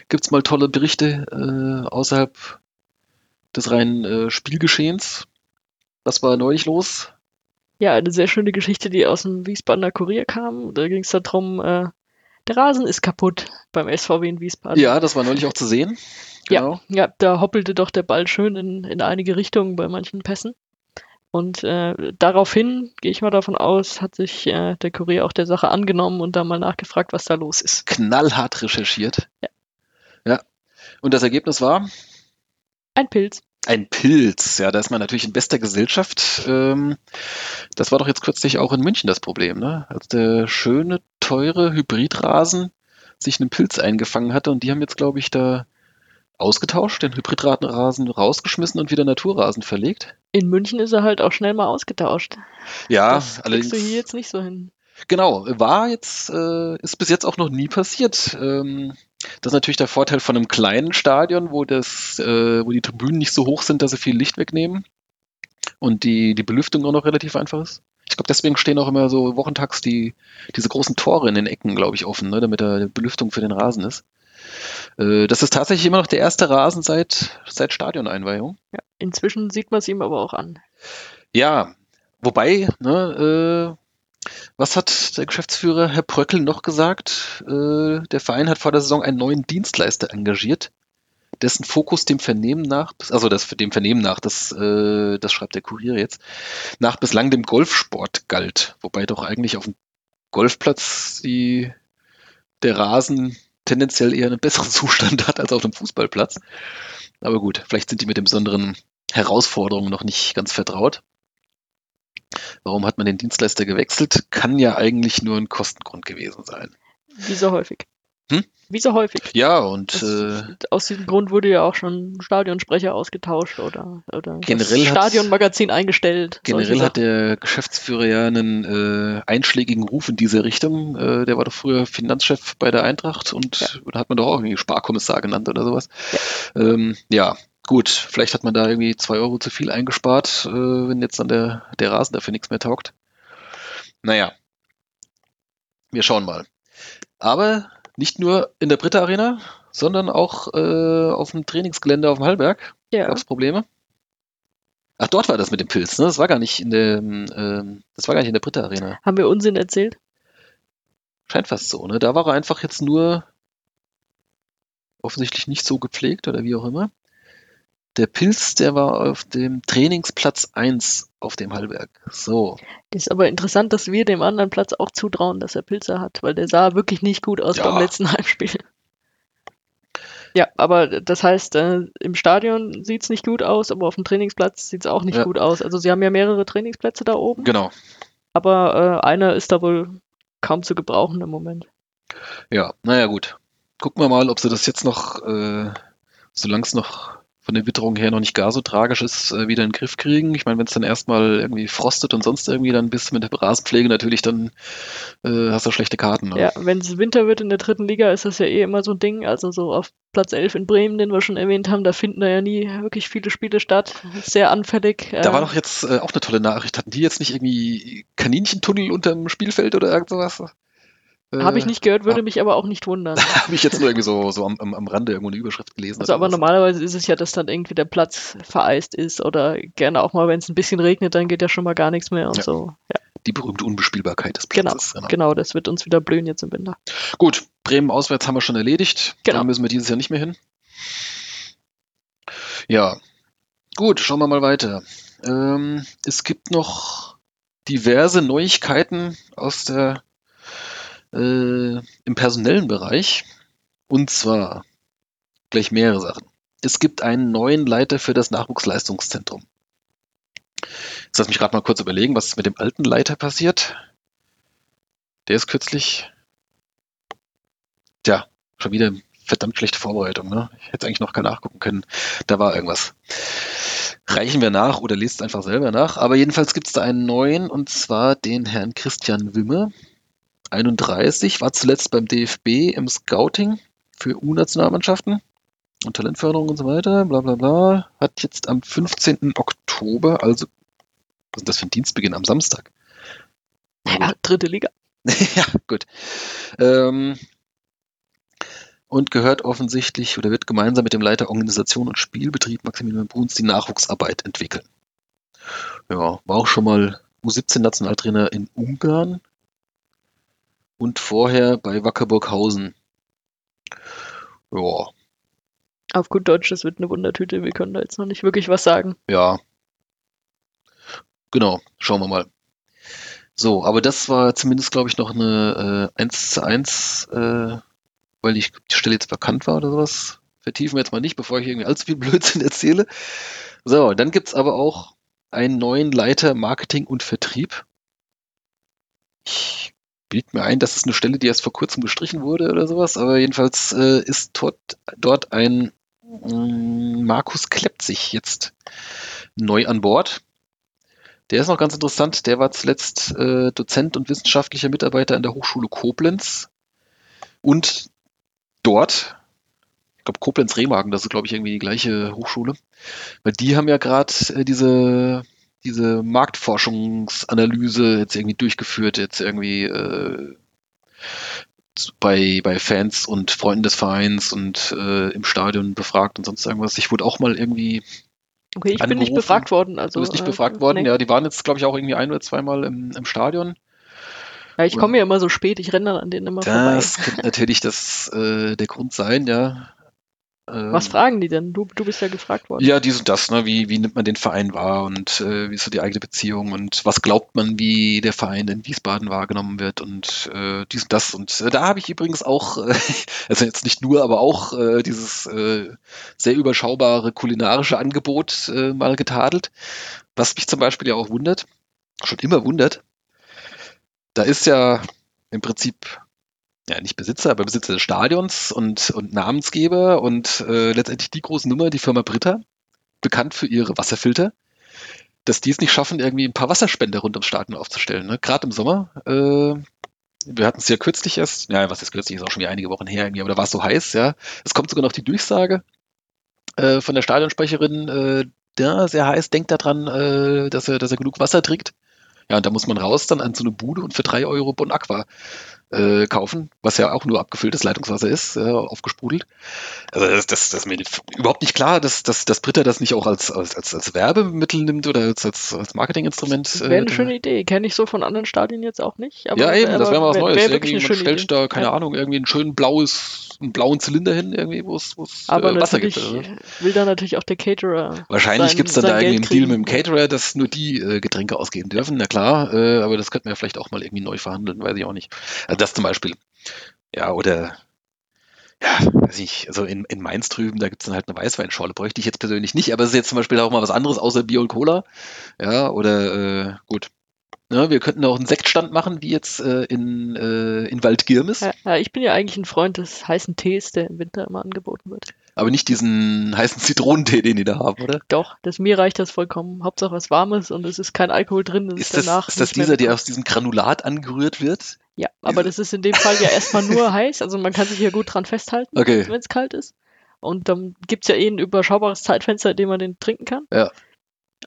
gibt's mal tolle Berichte äh, außerhalb des reinen äh, Spielgeschehens. Was war neulich los? Ja, eine sehr schöne Geschichte, die aus dem Wiesbadener Kurier kam. Da ging es darum, äh, der Rasen ist kaputt beim SVW in Wiesbaden. Ja, das war neulich auch zu sehen. Genau. Ja, da hoppelte doch der Ball schön in, in einige Richtungen bei manchen Pässen. Und äh, daraufhin, gehe ich mal davon aus, hat sich äh, der Kurier auch der Sache angenommen und da mal nachgefragt, was da los ist. Knallhart recherchiert. Ja. Ja. Und das Ergebnis war? Ein Pilz. Ein Pilz, ja, da ist man natürlich in bester Gesellschaft. Ähm, das war doch jetzt kürzlich auch in München das Problem, ne? Als der schöne, teure Hybridrasen sich einen Pilz eingefangen hatte und die haben jetzt, glaube ich, da ausgetauscht, den Hybridrasen rausgeschmissen und wieder Naturrasen verlegt. In München ist er halt auch schnell mal ausgetauscht. Ja, das kriegst du hier jetzt nicht so hin. Genau, war jetzt, äh, ist bis jetzt auch noch nie passiert. Ähm, das ist natürlich der Vorteil von einem kleinen Stadion, wo das, äh, wo die Tribünen nicht so hoch sind, dass sie viel Licht wegnehmen und die, die Belüftung auch noch relativ einfach ist. Ich glaube, deswegen stehen auch immer so wochentags die, diese großen Tore in den Ecken, glaube ich, offen, ne, damit da Belüftung für den Rasen ist. Äh, das ist tatsächlich immer noch der erste Rasen seit, seit Stadioneinweihung. Ja, inzwischen sieht man es ihm aber auch an. Ja, wobei, ne, äh, was hat der Geschäftsführer Herr Pröckel noch gesagt? Äh, der Verein hat vor der Saison einen neuen Dienstleister engagiert, dessen Fokus dem Vernehmen nach, also das dem Vernehmen nach, das, äh, das schreibt der Kurier jetzt, nach bislang dem Golfsport galt, wobei doch eigentlich auf dem Golfplatz die, der Rasen tendenziell eher einen besseren Zustand hat als auf dem Fußballplatz. Aber gut, vielleicht sind die mit den besonderen Herausforderungen noch nicht ganz vertraut. Warum hat man den Dienstleister gewechselt? Kann ja eigentlich nur ein Kostengrund gewesen sein. Wie so häufig. Hm? Wie so häufig. Ja, und Das, äh, aus diesem Grund wurde ja auch schon Stadionsprecher ausgetauscht oder, oder Generell Stadionmagazin eingestellt. generell hat der Geschäftsführer ja einen äh, einschlägigen Ruf in diese Richtung. Äh, der war doch früher Finanzchef bei der Eintracht und Ja. da hat man doch auch irgendwie Sparkommissar genannt oder sowas. Ähm, ja, gut, vielleicht hat man da irgendwie zwei Euro zu viel eingespart, äh, wenn jetzt dann der, der Rasen dafür nichts mehr taugt. Naja, wir schauen mal. Aber nicht nur in der Britta Arena, sondern auch äh, auf dem Trainingsgelände auf dem Hallberg Ja, gab es Probleme. Ach, dort war das mit dem Pilz, ne? Das war gar nicht in der, ähm, das war gar nicht in der Britta Arena. haben wir Unsinn erzählt? Scheint fast so, ne? Da war er einfach jetzt nur offensichtlich nicht so gepflegt oder wie auch immer. Der Pilz, der war auf dem Trainingsplatz 1 auf dem Hallberg. So. Das ist aber interessant, dass wir dem anderen Platz auch zutrauen, dass er Pilze hat, weil der sah wirklich nicht gut aus Ja. beim letzten Heimspiel. Ja, aber das heißt, äh, im Stadion sieht's nicht gut aus, aber auf dem Trainingsplatz sieht's auch nicht Ja. gut aus. Also sie haben ja mehrere Trainingsplätze da oben, Genau. aber äh, einer ist da wohl kaum zu gebrauchen im Moment. Ja, naja, gut. Gucken wir mal, ob sie das jetzt noch, äh, solange es noch von der Witterung her noch nicht gar so tragisch ist, äh, wieder in den Griff kriegen. Ich meine, wenn es dann erstmal irgendwie frostet und sonst irgendwie, dann bist du mit der Rasenpflege natürlich dann, äh, hast du schlechte Karten. Ne? Ja, wenn es Winter wird in der dritten Liga, ist das ja eh immer so ein Ding. Also so auf Platz 11 in Bremen, den wir schon erwähnt haben, da finden da ja nie wirklich viele Spiele statt. Sehr anfällig. Da äh, war doch jetzt äh, auch eine tolle Nachricht. Hatten die jetzt nicht irgendwie Kaninchentunnel unterm Spielfeld oder irgend sowas? Äh, Habe ich nicht gehört, würde ah. mich aber auch nicht wundern. Habe ich jetzt nur irgendwie so, so am, am, Rande irgendwo eine Überschrift gelesen. Also aber was. normalerweise ist es ja, dass dann irgendwie der Platz vereist ist oder gerne auch mal, wenn es ein bisschen regnet, dann geht ja schon mal gar nichts mehr und Ja. so. Ja, Die berühmte Unbespielbarkeit des genau, Platzes. genau, das wird uns wieder blühen jetzt im Winter. Gut, Bremen auswärts haben wir schon erledigt. Genau. Da müssen wir dieses Jahr nicht mehr hin. Ja, gut, schauen wir mal weiter. Ähm, es gibt noch diverse Neuigkeiten aus der äh, im personellen Bereich. Und zwar gleich mehrere Sachen. Es gibt einen neuen Leiter für das Nachwuchsleistungszentrum. Jetzt lass mich gerade mal kurz überlegen, was mit dem alten Leiter passiert. Der ist kürzlich Tja, schon wieder verdammt schlechte Vorbereitung, ne? Ich hätte eigentlich noch gar nachgucken können. Da war irgendwas. Reichen wir nach oder lest einfach selber nach. Aber jedenfalls gibt es da einen neuen und zwar den Herrn Christian Wimmer, 31, war zuletzt beim DFB im Scouting für U-Nationalmannschaften und Talentförderung und so weiter, bla bla bla. Hat jetzt am 15. Oktober, also was ist das für ein Dienstbeginn am Samstag? Ja, dritte Liga. ja, gut. Ähm, und gehört offensichtlich oder wird gemeinsam mit dem Leiter Organisation und Spielbetrieb Maximilian Bruns die Nachwuchsarbeit entwickeln. Ja, war auch schon mal U17-Nationaltrainer in Ungarn und vorher bei Wacker Burghausen. Ja, Auf gut Deutsch, das wird eine Wundertüte. Wir können da jetzt noch nicht wirklich was sagen. ja. Genau, schauen wir mal. So, aber das war zumindest, glaube ich, noch eine äh, 1 zu 1, äh, weil ich, die Stelle jetzt bekannt war oder sowas. Vertiefen wir jetzt mal nicht, bevor ich irgendwie allzu viel Blödsinn erzähle. So, dann gibt's aber auch einen neuen Leiter Marketing und Vertrieb. Ich bild mir ein, das ist eine Stelle, die erst vor kurzem gestrichen wurde oder sowas, aber jedenfalls äh, ist dort, dort ein mh, Markus Klepzig jetzt neu an Bord. Der ist noch ganz interessant. Der war zuletzt äh, Dozent und wissenschaftlicher Mitarbeiter an der Hochschule Koblenz. Und dort, ich glaube Koblenz-Remagen, das ist glaube ich irgendwie die gleiche Hochschule, weil die haben ja gerade äh, diese, diese Marktforschungsanalyse jetzt irgendwie durchgeführt, jetzt irgendwie äh, bei, bei Fans und Freunden des Vereins und äh, im Stadion befragt und sonst irgendwas. Ich wurde auch mal irgendwie Okay, ich bin nicht befragt worden. Also, Du bist nicht äh, befragt worden, nee. ja. Die waren jetzt, glaube ich, auch irgendwie ein oder zweimal im, im Stadion. Ja, ich komme ja immer so spät, ich renne dann an denen immer vorbei. Das könnte natürlich das, äh, der Grund sein, ja. Ähm, Was fragen die denn? Du, du bist ja gefragt worden. Ja, dies und das, ne? Wie, wie nimmt man den Verein wahr und äh, wie ist so die eigene Beziehung und was glaubt man, wie der Verein in Wiesbaden wahrgenommen wird und äh, dies und das. Und äh, da habe ich übrigens auch, äh, also jetzt nicht nur, aber auch äh, dieses äh, sehr überschaubare kulinarische Angebot mal getadelt. Was mich zum Beispiel ja auch wundert, schon immer wundert. Da ist ja im Prinzip ja nicht Besitzer, aber Besitzer des Stadions und, und Namensgeber und äh, letztendlich die große Nummer, die Firma Britta, bekannt für ihre Wasserfilter, dass die es nicht schaffen, irgendwie ein paar Wasserspender rund ums Stadion aufzustellen. Ne? Gerade im Sommer. Äh, wir hatten es ja kürzlich erst, ja, was ist kürzlich, ist auch schon wieder einige Wochen her, irgendwie, aber da war es so heiß, ja. Es kommt sogar noch die Durchsage äh, von der Stadionsprecherin, äh, ja, sehr heiß, denkt daran, äh, dass, er, dass er genug Wasser trinkt. Ja, und da muss man raus dann an so eine Bude und für drei Euro Bon Aqua äh, kaufen, was ja auch nur abgefülltes Leitungswasser ist, äh, aufgesprudelt. Also das, das, das ist mir überhaupt nicht klar, dass, dass, dass Britta das nicht auch als, als, als, als Werbemittel nimmt oder als, als, als Marketinginstrument. Das wäre eine äh, schöne Idee. Kenne ich so von anderen Stadien jetzt auch nicht. Aber, ja, eben, das wäre mal was Neues. Wär irgendwie, man stellt Idee. da, keine ja. Ahnung, irgendwie ein schön blaues, einen blauen Zylinder hin, irgendwie, wo es äh, Wasser gibt. Also. will da natürlich auch der Caterer. Wahrscheinlich gibt es dann da irgendwie einen Deal mit dem Caterer, dass nur die äh, Getränke ausgeben dürfen, na klar, äh, aber das könnten wir vielleicht auch mal irgendwie neu verhandeln, weiß ich auch nicht. Also das zum Beispiel. Ja, oder ja, weiß ich, also in, in Mainz drüben, da gibt es dann halt eine Weißweinschorle. Bräuchte ich jetzt persönlich nicht, aber es ist jetzt zum Beispiel auch mal was anderes außer Bier und Cola. Ja, oder äh, gut. Ja, wir könnten auch einen Sektstand machen, wie jetzt äh, in, äh, in Waldgirmes. Ja, ja, ich bin ja eigentlich ein Freund des heißen Tees, der im Winter immer angeboten wird. Aber nicht diesen heißen Zitronentee, den die da haben, oder? Doch, das, mir reicht das vollkommen. Hauptsache was Warmes und es ist kein Alkohol drin. Ist das, ist das dieser, der aus diesem Granulat angerührt wird? Ja, aber das ist in dem Fall ja erstmal nur heiß, also man kann sich hier gut dran festhalten, okay. wenn es kalt ist. Und dann gibt es ja eh ein überschaubares Zeitfenster, in dem man den trinken kann. Ja.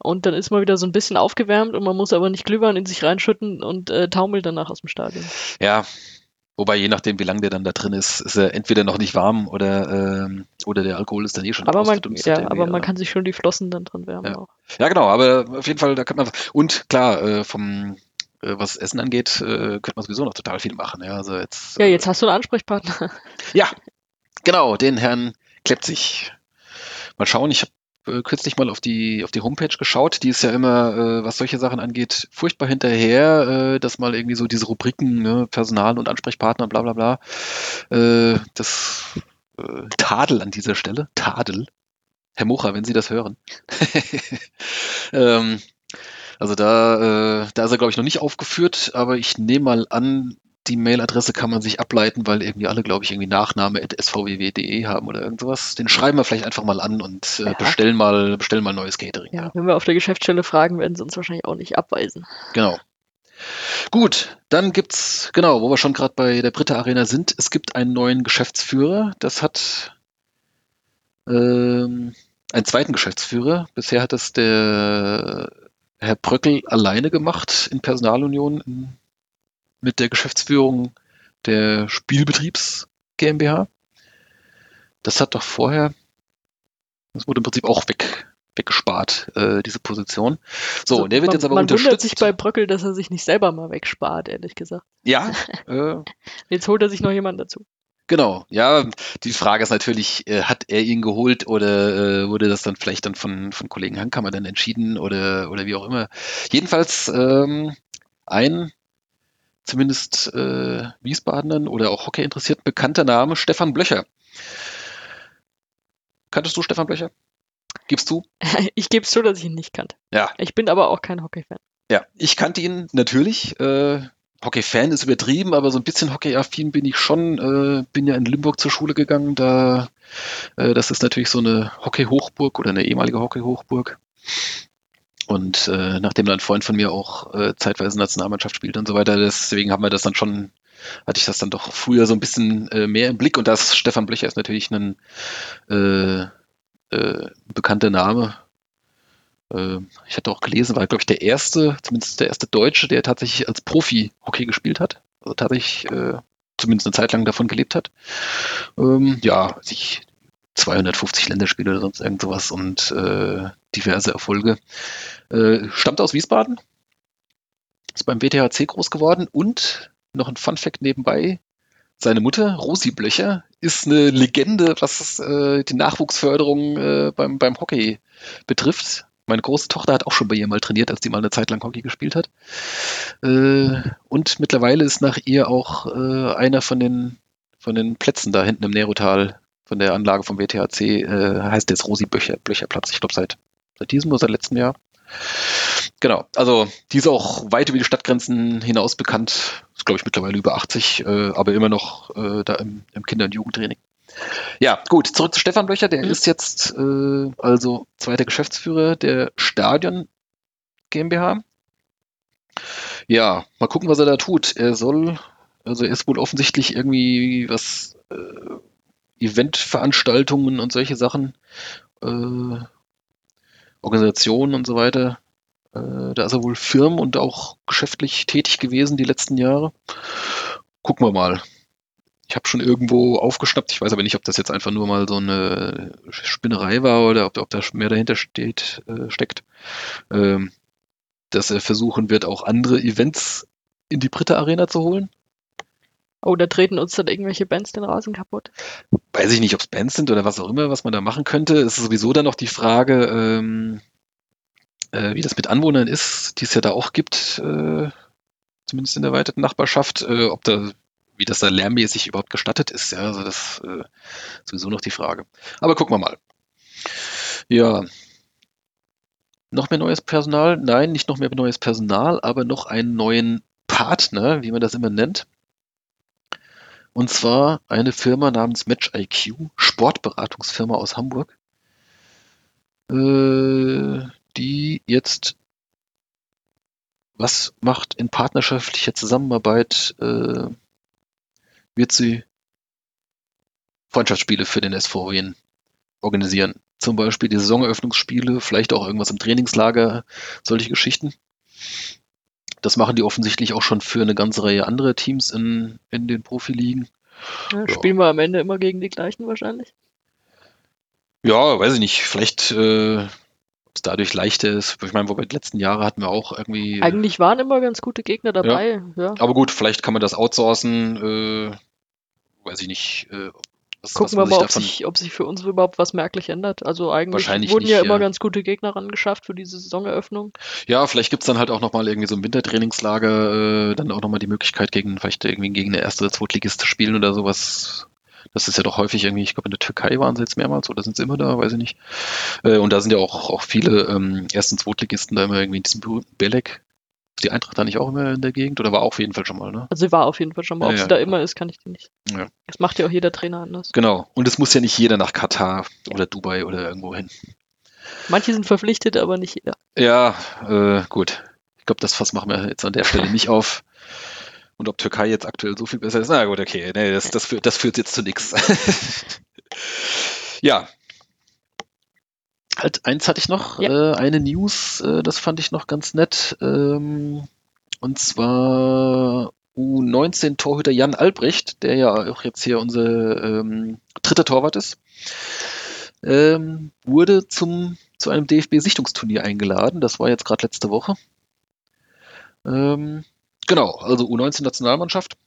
Und dann ist man wieder so ein bisschen aufgewärmt und man muss aber nicht Glühwein in sich reinschütten und äh, taumelt danach aus dem Stadion. Ja, wobei je nachdem, wie lange der dann da drin ist, ist er entweder noch nicht warm oder, ähm, oder der Alkohol ist dann eh schon aber man, Ja, aber man kann sich schon die Flossen dann dran wärmen ja. auch. Ja, genau, aber auf jeden Fall, da kann man, und klar, äh, vom, was Essen angeht, äh, könnte man sowieso noch total viel machen. Ja, also jetzt, ja jetzt hast du einen Ansprechpartner. Ja, genau, den Herrn Klepzig. Mal schauen, ich habe äh, kürzlich mal auf die, auf die Homepage geschaut. Die ist ja immer, äh, was solche Sachen angeht, furchtbar hinterher, äh, dass mal irgendwie so diese Rubriken, ne, Personal und Ansprechpartner, bla bla bla, äh, das äh, Tadel an dieser Stelle, Tadel. Herr Mocha, wenn Sie das hören. ähm, also da, äh, da ist er, glaube ich, noch nicht aufgeführt, aber ich nehme mal an, die Mailadresse kann man sich ableiten, weil irgendwie alle, glaube ich, irgendwie Nachname at svww.de haben oder irgendwas. Den schreiben wir vielleicht einfach mal an und äh, ja. bestellen mal, bestellen mal neues Catering. Ja, ja, wenn wir auf der Geschäftsstelle fragen, werden sie uns wahrscheinlich auch nicht abweisen. Genau. Gut, dann gibt's, genau, wo wir schon gerade bei der Britta Arena sind, es gibt einen neuen Geschäftsführer. Das hat ähm, einen zweiten Geschäftsführer. Bisher hat das der Herr Bröckel alleine gemacht in Personalunion mit der Geschäftsführung der Spielbetriebs GmbH. Das hat doch vorher, das wurde im Prinzip auch weg, weggespart, äh, diese Position. So, also, der wird man, jetzt aber man unterstützt. Man wundert sich bei Bröckel, dass er sich nicht selber mal wegspart, ehrlich gesagt. Ja. Äh, jetzt holt er sich noch jemanden dazu. Genau, ja, die Frage ist natürlich, äh, hat er ihn geholt oder äh, wurde das dann vielleicht dann von, von Kollegen Hankammer dann entschieden oder, oder wie auch immer. Jedenfalls ähm, ein zumindest äh, Wiesbadenern oder auch Hockey interessierten bekannter Name, Stefan Blöcher. Kanntest du Stefan Blöcher? Gibst du? Ich gebe es zu, dass ich ihn nicht kannte. Ja. Ich bin aber auch kein Hockey-Fan. Ja, ich kannte ihn natürlich. Äh, Hockey-Fan ist übertrieben, aber so ein bisschen Hockey-affin bin ich schon. Äh, bin ja in Limburg zur Schule gegangen. Da, äh, das ist natürlich so eine Hockey-Hochburg oder eine ehemalige Hockey-Hochburg. Und äh, nachdem dann ein Freund von mir auch äh, zeitweise Nationalmannschaft spielt und so weiter, deswegen haben wir das dann schon, hatte ich das dann doch früher so ein bisschen äh, mehr im Blick. Und das Stefan Blöcher ist natürlich ein äh, äh, bekannter Name ich hatte auch gelesen, war, glaube ich, der erste, zumindest der erste Deutsche, der tatsächlich als Profi Hockey gespielt hat. Also tatsächlich äh, zumindest eine Zeit lang davon gelebt hat. Ähm, ja, sich 250 Länderspiele oder sonst irgend sowas und äh, diverse Erfolge. Äh, stammt aus Wiesbaden, ist beim WTHC groß geworden und noch ein Fun Fact nebenbei. Seine Mutter, Rosi Blöcher, ist eine Legende, was äh, die Nachwuchsförderung äh, beim, beim Hockey betrifft. Meine große Tochter hat auch schon bei ihr mal trainiert, als die mal eine Zeit lang Hockey gespielt hat. Äh, und mittlerweile ist nach ihr auch äh, einer von den, von den Plätzen da hinten im Nerotal, von der Anlage vom WTHC, äh, heißt jetzt Rosi Blöcher, Blöcherplatz. Ich glaube seit, seit diesem oder seit letztem Jahr. Genau, also die ist auch weit über die Stadtgrenzen hinaus bekannt. Ist, glaube ich, mittlerweile über 80, äh, aber immer noch äh, da im, im Kinder- und Jugendtraining. Ja, gut, zurück zu Stefan Blöcher. Der mhm. ist jetzt äh, also zweiter Geschäftsführer der Stadion GmbH. Ja, mal gucken, was er da tut. Er soll, also er ist wohl offensichtlich irgendwie was äh, Eventveranstaltungen und solche Sachen, äh, Organisationen und so weiter. Äh, da ist er wohl firm und auch geschäftlich tätig gewesen die letzten Jahre. Gucken wir mal. Ich habe schon irgendwo aufgeschnappt, ich weiß aber nicht, ob das jetzt einfach nur mal so eine Spinnerei war oder ob, ob da mehr dahinter steht, äh, steckt. Ähm, dass er versuchen wird, auch andere Events in die Britta Arena zu holen. Oh, da treten uns dann irgendwelche Bands den Rasen kaputt. Weiß ich nicht, ob es Bands sind oder was auch immer, was man da machen könnte. Es ist sowieso dann noch die Frage, ähm, äh, wie das mit Anwohnern ist, die es ja da auch gibt, äh, zumindest in der erweiterten Nachbarschaft, äh, ob da, wie das da lärmmäßig überhaupt gestattet ist. Ja, also das äh, sowieso noch die Frage. Aber gucken wir mal. Ja. Noch mehr neues Personal? Nein, nicht noch mehr neues Personal, aber noch einen neuen Partner, wie man das immer nennt. Und zwar eine Firma namens Match IQ, Sportberatungsfirma aus Hamburg, äh, die jetzt was macht in partnerschaftlicher Zusammenarbeit, äh, wird sie Freundschaftsspiele für den SVW organisieren. Zum Beispiel die Saisoneröffnungsspiele, vielleicht auch irgendwas im Trainingslager, solche Geschichten. Das machen die offensichtlich auch schon für eine ganze Reihe anderer Teams in, in den Profiligen. Ja, spielen ja. wir am Ende immer gegen die gleichen wahrscheinlich? Ja, weiß ich nicht. Vielleicht äh, es dadurch leichter ist. Ich meine, wobei die letzten Jahre hatten wir auch irgendwie. Eigentlich waren immer ganz gute Gegner dabei. Ja. ja. Aber gut, vielleicht kann man das outsourcen. Äh, weiß ich nicht. Äh, was, Gucken was wir mal, ob sich, ob sich für uns überhaupt was merklich ändert. Also eigentlich wurden nicht, ja immer ganz gute Gegner rangeschafft für diese Saisoneröffnung. Ja, vielleicht gibt es dann halt auch nochmal irgendwie so ein Wintertrainingslager, äh, dann auch nochmal die Möglichkeit, gegen vielleicht irgendwie gegen eine erste oder Zweitligist zu spielen oder sowas. Das ist ja doch häufig irgendwie, ich glaube in der Türkei waren sie jetzt mehrmals oder sind sie immer da, weiß ich nicht. Äh, und da sind ja auch, auch viele ähm, Erst- und Zweitligisten da immer irgendwie in diesem berühmten Belek die Eintracht da nicht auch immer in der Gegend oder war auf jeden Fall schon mal, ne? Also sie war auf jeden Fall schon mal. Ob ja, sie ja. da immer ist, kann ich dir nicht. Ja. Das macht ja auch jeder Trainer anders. Genau. Und es muss ja nicht jeder nach Katar oder Dubai oder irgendwo hin. Manche sind verpflichtet, aber nicht jeder. Ja, äh, gut. Ich glaube, das Fass machen wir jetzt an der Stelle nicht auf. Und ob Türkei jetzt aktuell so viel besser ist, na gut, okay. Nee, das, das, führt, das führt jetzt zu nichts. ja, Halt, eins hatte ich noch, ja. äh, eine News, äh, das fand ich noch ganz nett. Ähm, und zwar U19-Torhüter Jan Albrecht, der ja auch jetzt hier unser ähm, dritter Torwart ist, ähm, wurde zum, zu einem DFB-Sichtungsturnier eingeladen. Das war jetzt gerade letzte Woche. Ähm, genau, also U19-Nationalmannschaft.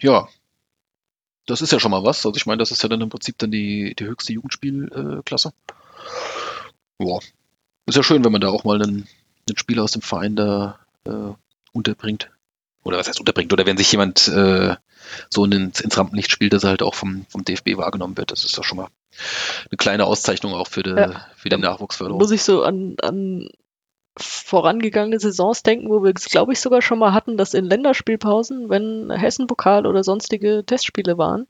Ja, das ist ja schon mal was. Also ich meine, das ist ja dann im Prinzip dann die, die höchste Jugendspielklasse. Ja, ist ja schön, wenn man da auch mal einen, einen Spieler aus dem Verein da äh, unterbringt. Oder was heißt unterbringt? Oder wenn sich jemand äh, so ins, ins Rampenlicht spielt, dass er halt auch vom, vom DFB wahrgenommen wird. Das ist doch schon mal eine kleine Auszeichnung auch für, die, ja. für die Nachwuchsförderung. Muss ich so an, an vorangegangene Saisons denken, wo wir es, glaube ich, sogar schon mal hatten, dass in Länderspielpausen, wenn Hessen-Pokal oder sonstige Testspiele waren,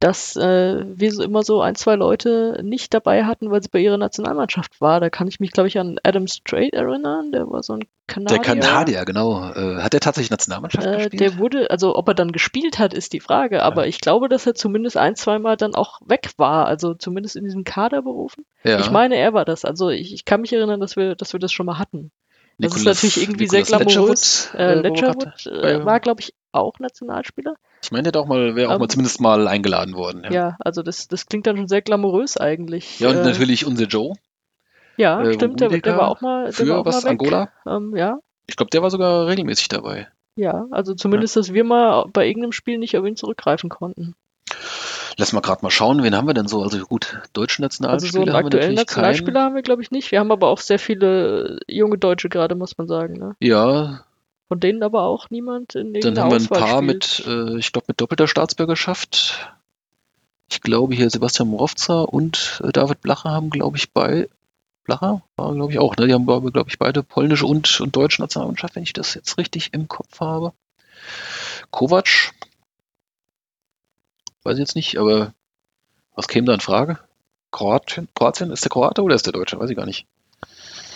dass äh, wir so immer so ein, zwei Leute nicht dabei hatten, weil sie bei ihrer Nationalmannschaft war. Da kann ich mich, glaube ich, an Adam Strait erinnern. Der war so ein Kanadier. Der Kanadier, genau. Äh, hat er tatsächlich Nationalmannschaft äh, gespielt? Der wurde, also ob er dann gespielt hat, ist die Frage. Aber ja. ich glaube, dass er zumindest ein, zweimal dann auch weg war. Also zumindest in diesem Kader berufen. Ja. Ich meine, er war das. Also ich, ich kann mich erinnern, dass wir, dass wir das schon mal hatten. Das Nicolas, ist natürlich irgendwie Nicolas sehr glamourös. Ledgerwood, äh, Ledgerwood äh, war, glaube ich, auch Nationalspieler. Ich meine, der auch mal, wäre auch um, mal ähm, zumindest mal eingeladen worden. Ja, ja also das, das klingt dann schon sehr glamourös eigentlich. Ja, und äh, natürlich unser Joe. Ja, äh, stimmt, der, der, war auch mal. Für auch was, mal Angola? Ähm, ja. Ich glaube, der war sogar regelmäßig dabei. Ja, also zumindest, ja. dass wir mal bei irgendeinem Spiel nicht auf ihn zurückgreifen konnten. Lass mal gerade mal schauen, wen haben wir denn so? Also gut, deutsche Nationalspieler also so haben wir Nationalspieler keinen. haben wir, glaube ich, nicht. Wir haben aber auch sehr viele junge Deutsche gerade, muss man sagen. Ne? Ja, von denen aber auch niemand in Dann haben wir ein paar spielt. mit, äh, ich glaube, mit doppelter Staatsbürgerschaft. Ich glaube, hier Sebastian Morowza und äh, David Blacher haben, glaube ich, bei Blacher war, glaube ich, auch. Ne? Die haben, glaube ich, beide polnische und, und deutsche Nationalmannschaft, wenn ich das jetzt richtig im Kopf habe. Kovac. Weiß ich jetzt nicht, aber was käme da in Frage? Kroatien? Kroatien? Ist der Kroate oder ist der Deutsche? Weiß ich gar nicht.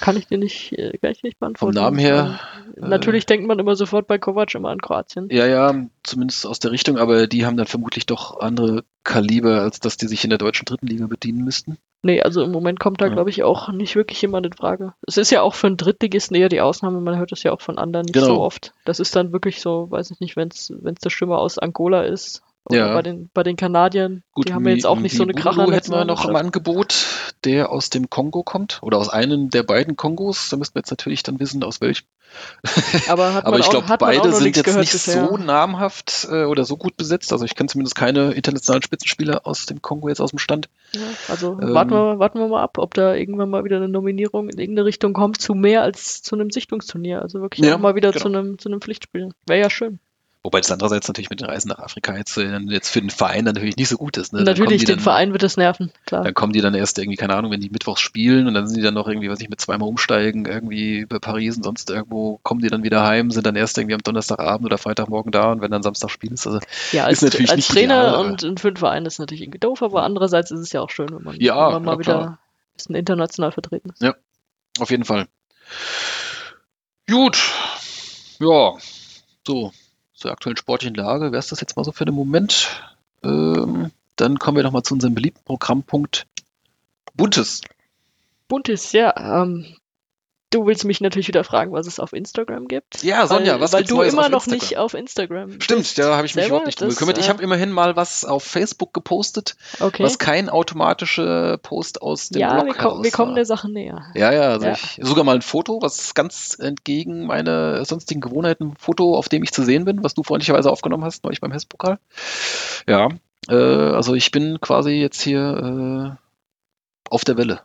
Kann ich dir nicht, äh, kann ich nicht beantworten. Vom Namen her. Äh, Natürlich denkt man immer sofort bei Kovac immer an Kroatien. Ja, ja, zumindest aus der Richtung, aber die haben dann vermutlich doch andere Kaliber, als dass die sich in der deutschen dritten Liga bedienen müssten. Nee, also im Moment kommt da, Ja. glaube ich, auch nicht wirklich jemand in Frage. Es ist ja auch für einen Drittligisten eher die Ausnahme, man hört es ja auch von anderen nicht Genau. so oft. Das ist dann wirklich so, weiß ich nicht, wenn es der Stürmer aus Angola ist. Oder Ja. bei den, bei den Kanadiern, Gut, die haben ja jetzt auch nicht so eine Kracher. hätten wir noch im Angebot, der aus dem Kongo kommt oder aus einem der beiden Kongos. Da müssten wir jetzt natürlich dann wissen, aus welchem. Aber, Aber ich glaube, beide sind jetzt nicht bisher. so namhaft äh, oder so gut besetzt. Also ich kenne zumindest keine internationalen Spitzenspieler aus dem Kongo jetzt aus dem Stand. Ja, also Ähm, warten, wir, warten wir mal ab, ob da irgendwann mal wieder eine Nominierung in irgendeine Richtung kommt, zu mehr als zu einem Sichtungsturnier. Also wirklich Ja, mal wieder genau. zu einem, zu einem Pflichtspiel. Wäre ja schön. Wobei das andererseits natürlich mit den Reisen nach Afrika jetzt, äh, jetzt für den Verein natürlich nicht so gut ist. Ne? Dann Natürlich, den dann, Verein wird das nerven, klar. Dann kommen die dann erst irgendwie, keine Ahnung, wenn die mittwochs spielen und dann sind die dann noch irgendwie, was ich mit zweimal umsteigen, irgendwie über Paris und sonst irgendwo, kommen die dann wieder heim, sind dann erst irgendwie am Donnerstagabend oder Freitagmorgen da und wenn dann Samstag spielen ist. Also, Ja, Ist als, natürlich als nicht Trainer ideal, und, und für den Verein ist natürlich irgendwie doof, aber andererseits ist es ja auch schön, wenn man, Ja, wenn man mal ja, wieder klar. ein bisschen international vertreten ist. auf jeden Fall. Gut. Ja. So. Zur aktuellen sportlichen Lage wäre es das jetzt mal so für den Moment. Ähm, dann kommen wir noch mal zu unserem beliebten Programmpunkt Buntes. Buntes, ja. Ähm, du willst mich natürlich wieder fragen, was es auf Instagram gibt. Ja, Sonja, weil, was Weil gibt's du Neues immer noch nicht auf Instagram Stimmt, bist. da habe ich mich überhaupt nicht drum gekümmert. Ich äh, habe immerhin mal was auf Facebook gepostet, Okay. was kein automatischer Post aus dem ja, Blog wir, kommen, wir kommen der Sache näher. Ja, ja, also Ja. ich sogar mal ein Foto, was ganz entgegen meiner sonstigen Gewohnheiten, ein Foto, auf dem ich zu sehen bin, was du freundlicherweise aufgenommen hast, neulich beim Hesspokal. Ja, äh, also ich bin quasi jetzt hier äh, auf der Welle.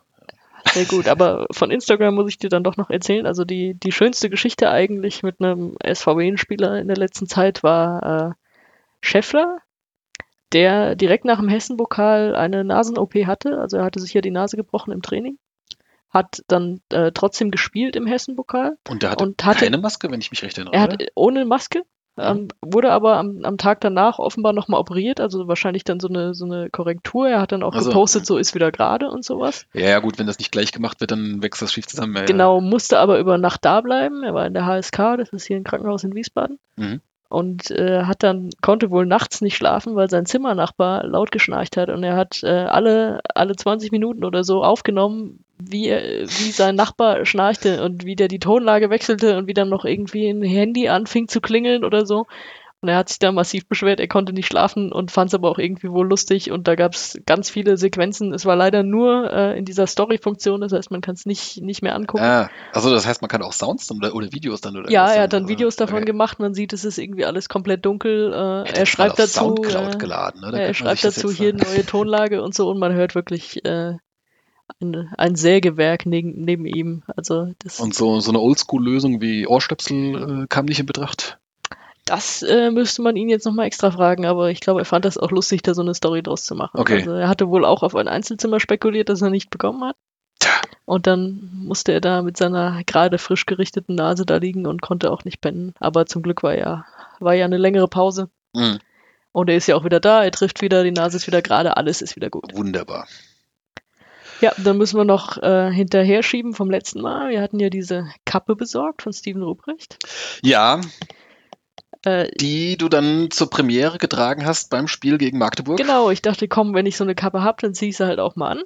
Sehr gut, aber von Instagram muss ich dir dann doch noch erzählen. Also die, die schönste Geschichte eigentlich mit einem SVW-Spieler in der letzten Zeit war äh, Scheffler, der direkt nach dem Hessen-Pokal eine Nasen-OP hatte. Also er hatte sich ja die Nase gebrochen im Training. Hat dann äh, trotzdem gespielt im Hessen-Pokal. Und der hatte, Und hatte- keine Maske, wenn ich mich recht erinnere. Er hat oder? ohne Maske, ähm, wurde aber am, am Tag danach offenbar nochmal operiert, also wahrscheinlich dann so eine, so eine Korrektur. Er hat dann auch Ach so. gepostet, so ist wieder gerade und sowas. Ja, ja, gut, wenn das nicht gleich gemacht wird, dann wächst das schief zusammen. Ja. Genau, musste aber über Nacht da bleiben. Er war in der HSK, das ist hier ein Krankenhaus in Wiesbaden. Mhm. Und äh, hat dann, konnte wohl nachts nicht schlafen, weil sein Zimmernachbar laut geschnarcht hat. Und er hat äh, alle, alle 20 Minuten oder so aufgenommen, wie, wie sein Nachbar schnarchte und wie der die Tonlage wechselte und wie dann noch irgendwie ein Handy anfing zu klingeln oder so. Und er hat sich da massiv beschwert, er konnte nicht schlafen und fand es aber auch irgendwie wohl lustig. Und da gab es ganz viele Sequenzen. Es war leider nur äh, in dieser Story-Funktion, das heißt, man kann es nicht, nicht mehr angucken. Ah, also das heißt, man kann auch Sounds oder, oder Videos dann oder Ja, er hat dann oder? Videos davon Okay. gemacht, man sieht, es ist irgendwie alles komplett dunkel. Äh, er schreibt dazu, Soundcloud äh, geladen, ne? Er schreibt dazu hier äh, neue Tonlage und so und man hört wirklich äh, ein, ein Sägewerk neben, neben ihm. Also das, Und so, so eine Oldschool-Lösung wie Ohrstöpsel äh, kam nicht in Betracht. das äh, müsste man ihn jetzt nochmal extra fragen, aber ich glaube, er fand das auch lustig, da so eine Story draus zu machen. Okay. Also er hatte wohl auch auf ein Einzelzimmer spekuliert, das er nicht bekommen hat. Tja. Und dann musste er da mit seiner gerade frisch gerichteten Nase da liegen und konnte auch nicht pennen. Aber zum Glück war ja, war ja eine längere Pause. Mhm. Und er ist ja auch wieder da, er trifft wieder, die Nase ist wieder gerade, alles ist wieder gut. Wunderbar. Ja, dann müssen wir noch äh, hinterher schieben vom letzten Mal. Wir hatten ja diese Kappe besorgt von Steven Ruprecht. Ja, Äh, die du dann zur Premiere getragen hast beim Spiel gegen Magdeburg. genau, ich dachte, komm, wenn ich so eine Kappe habe, dann ziehe ich sie halt auch mal an.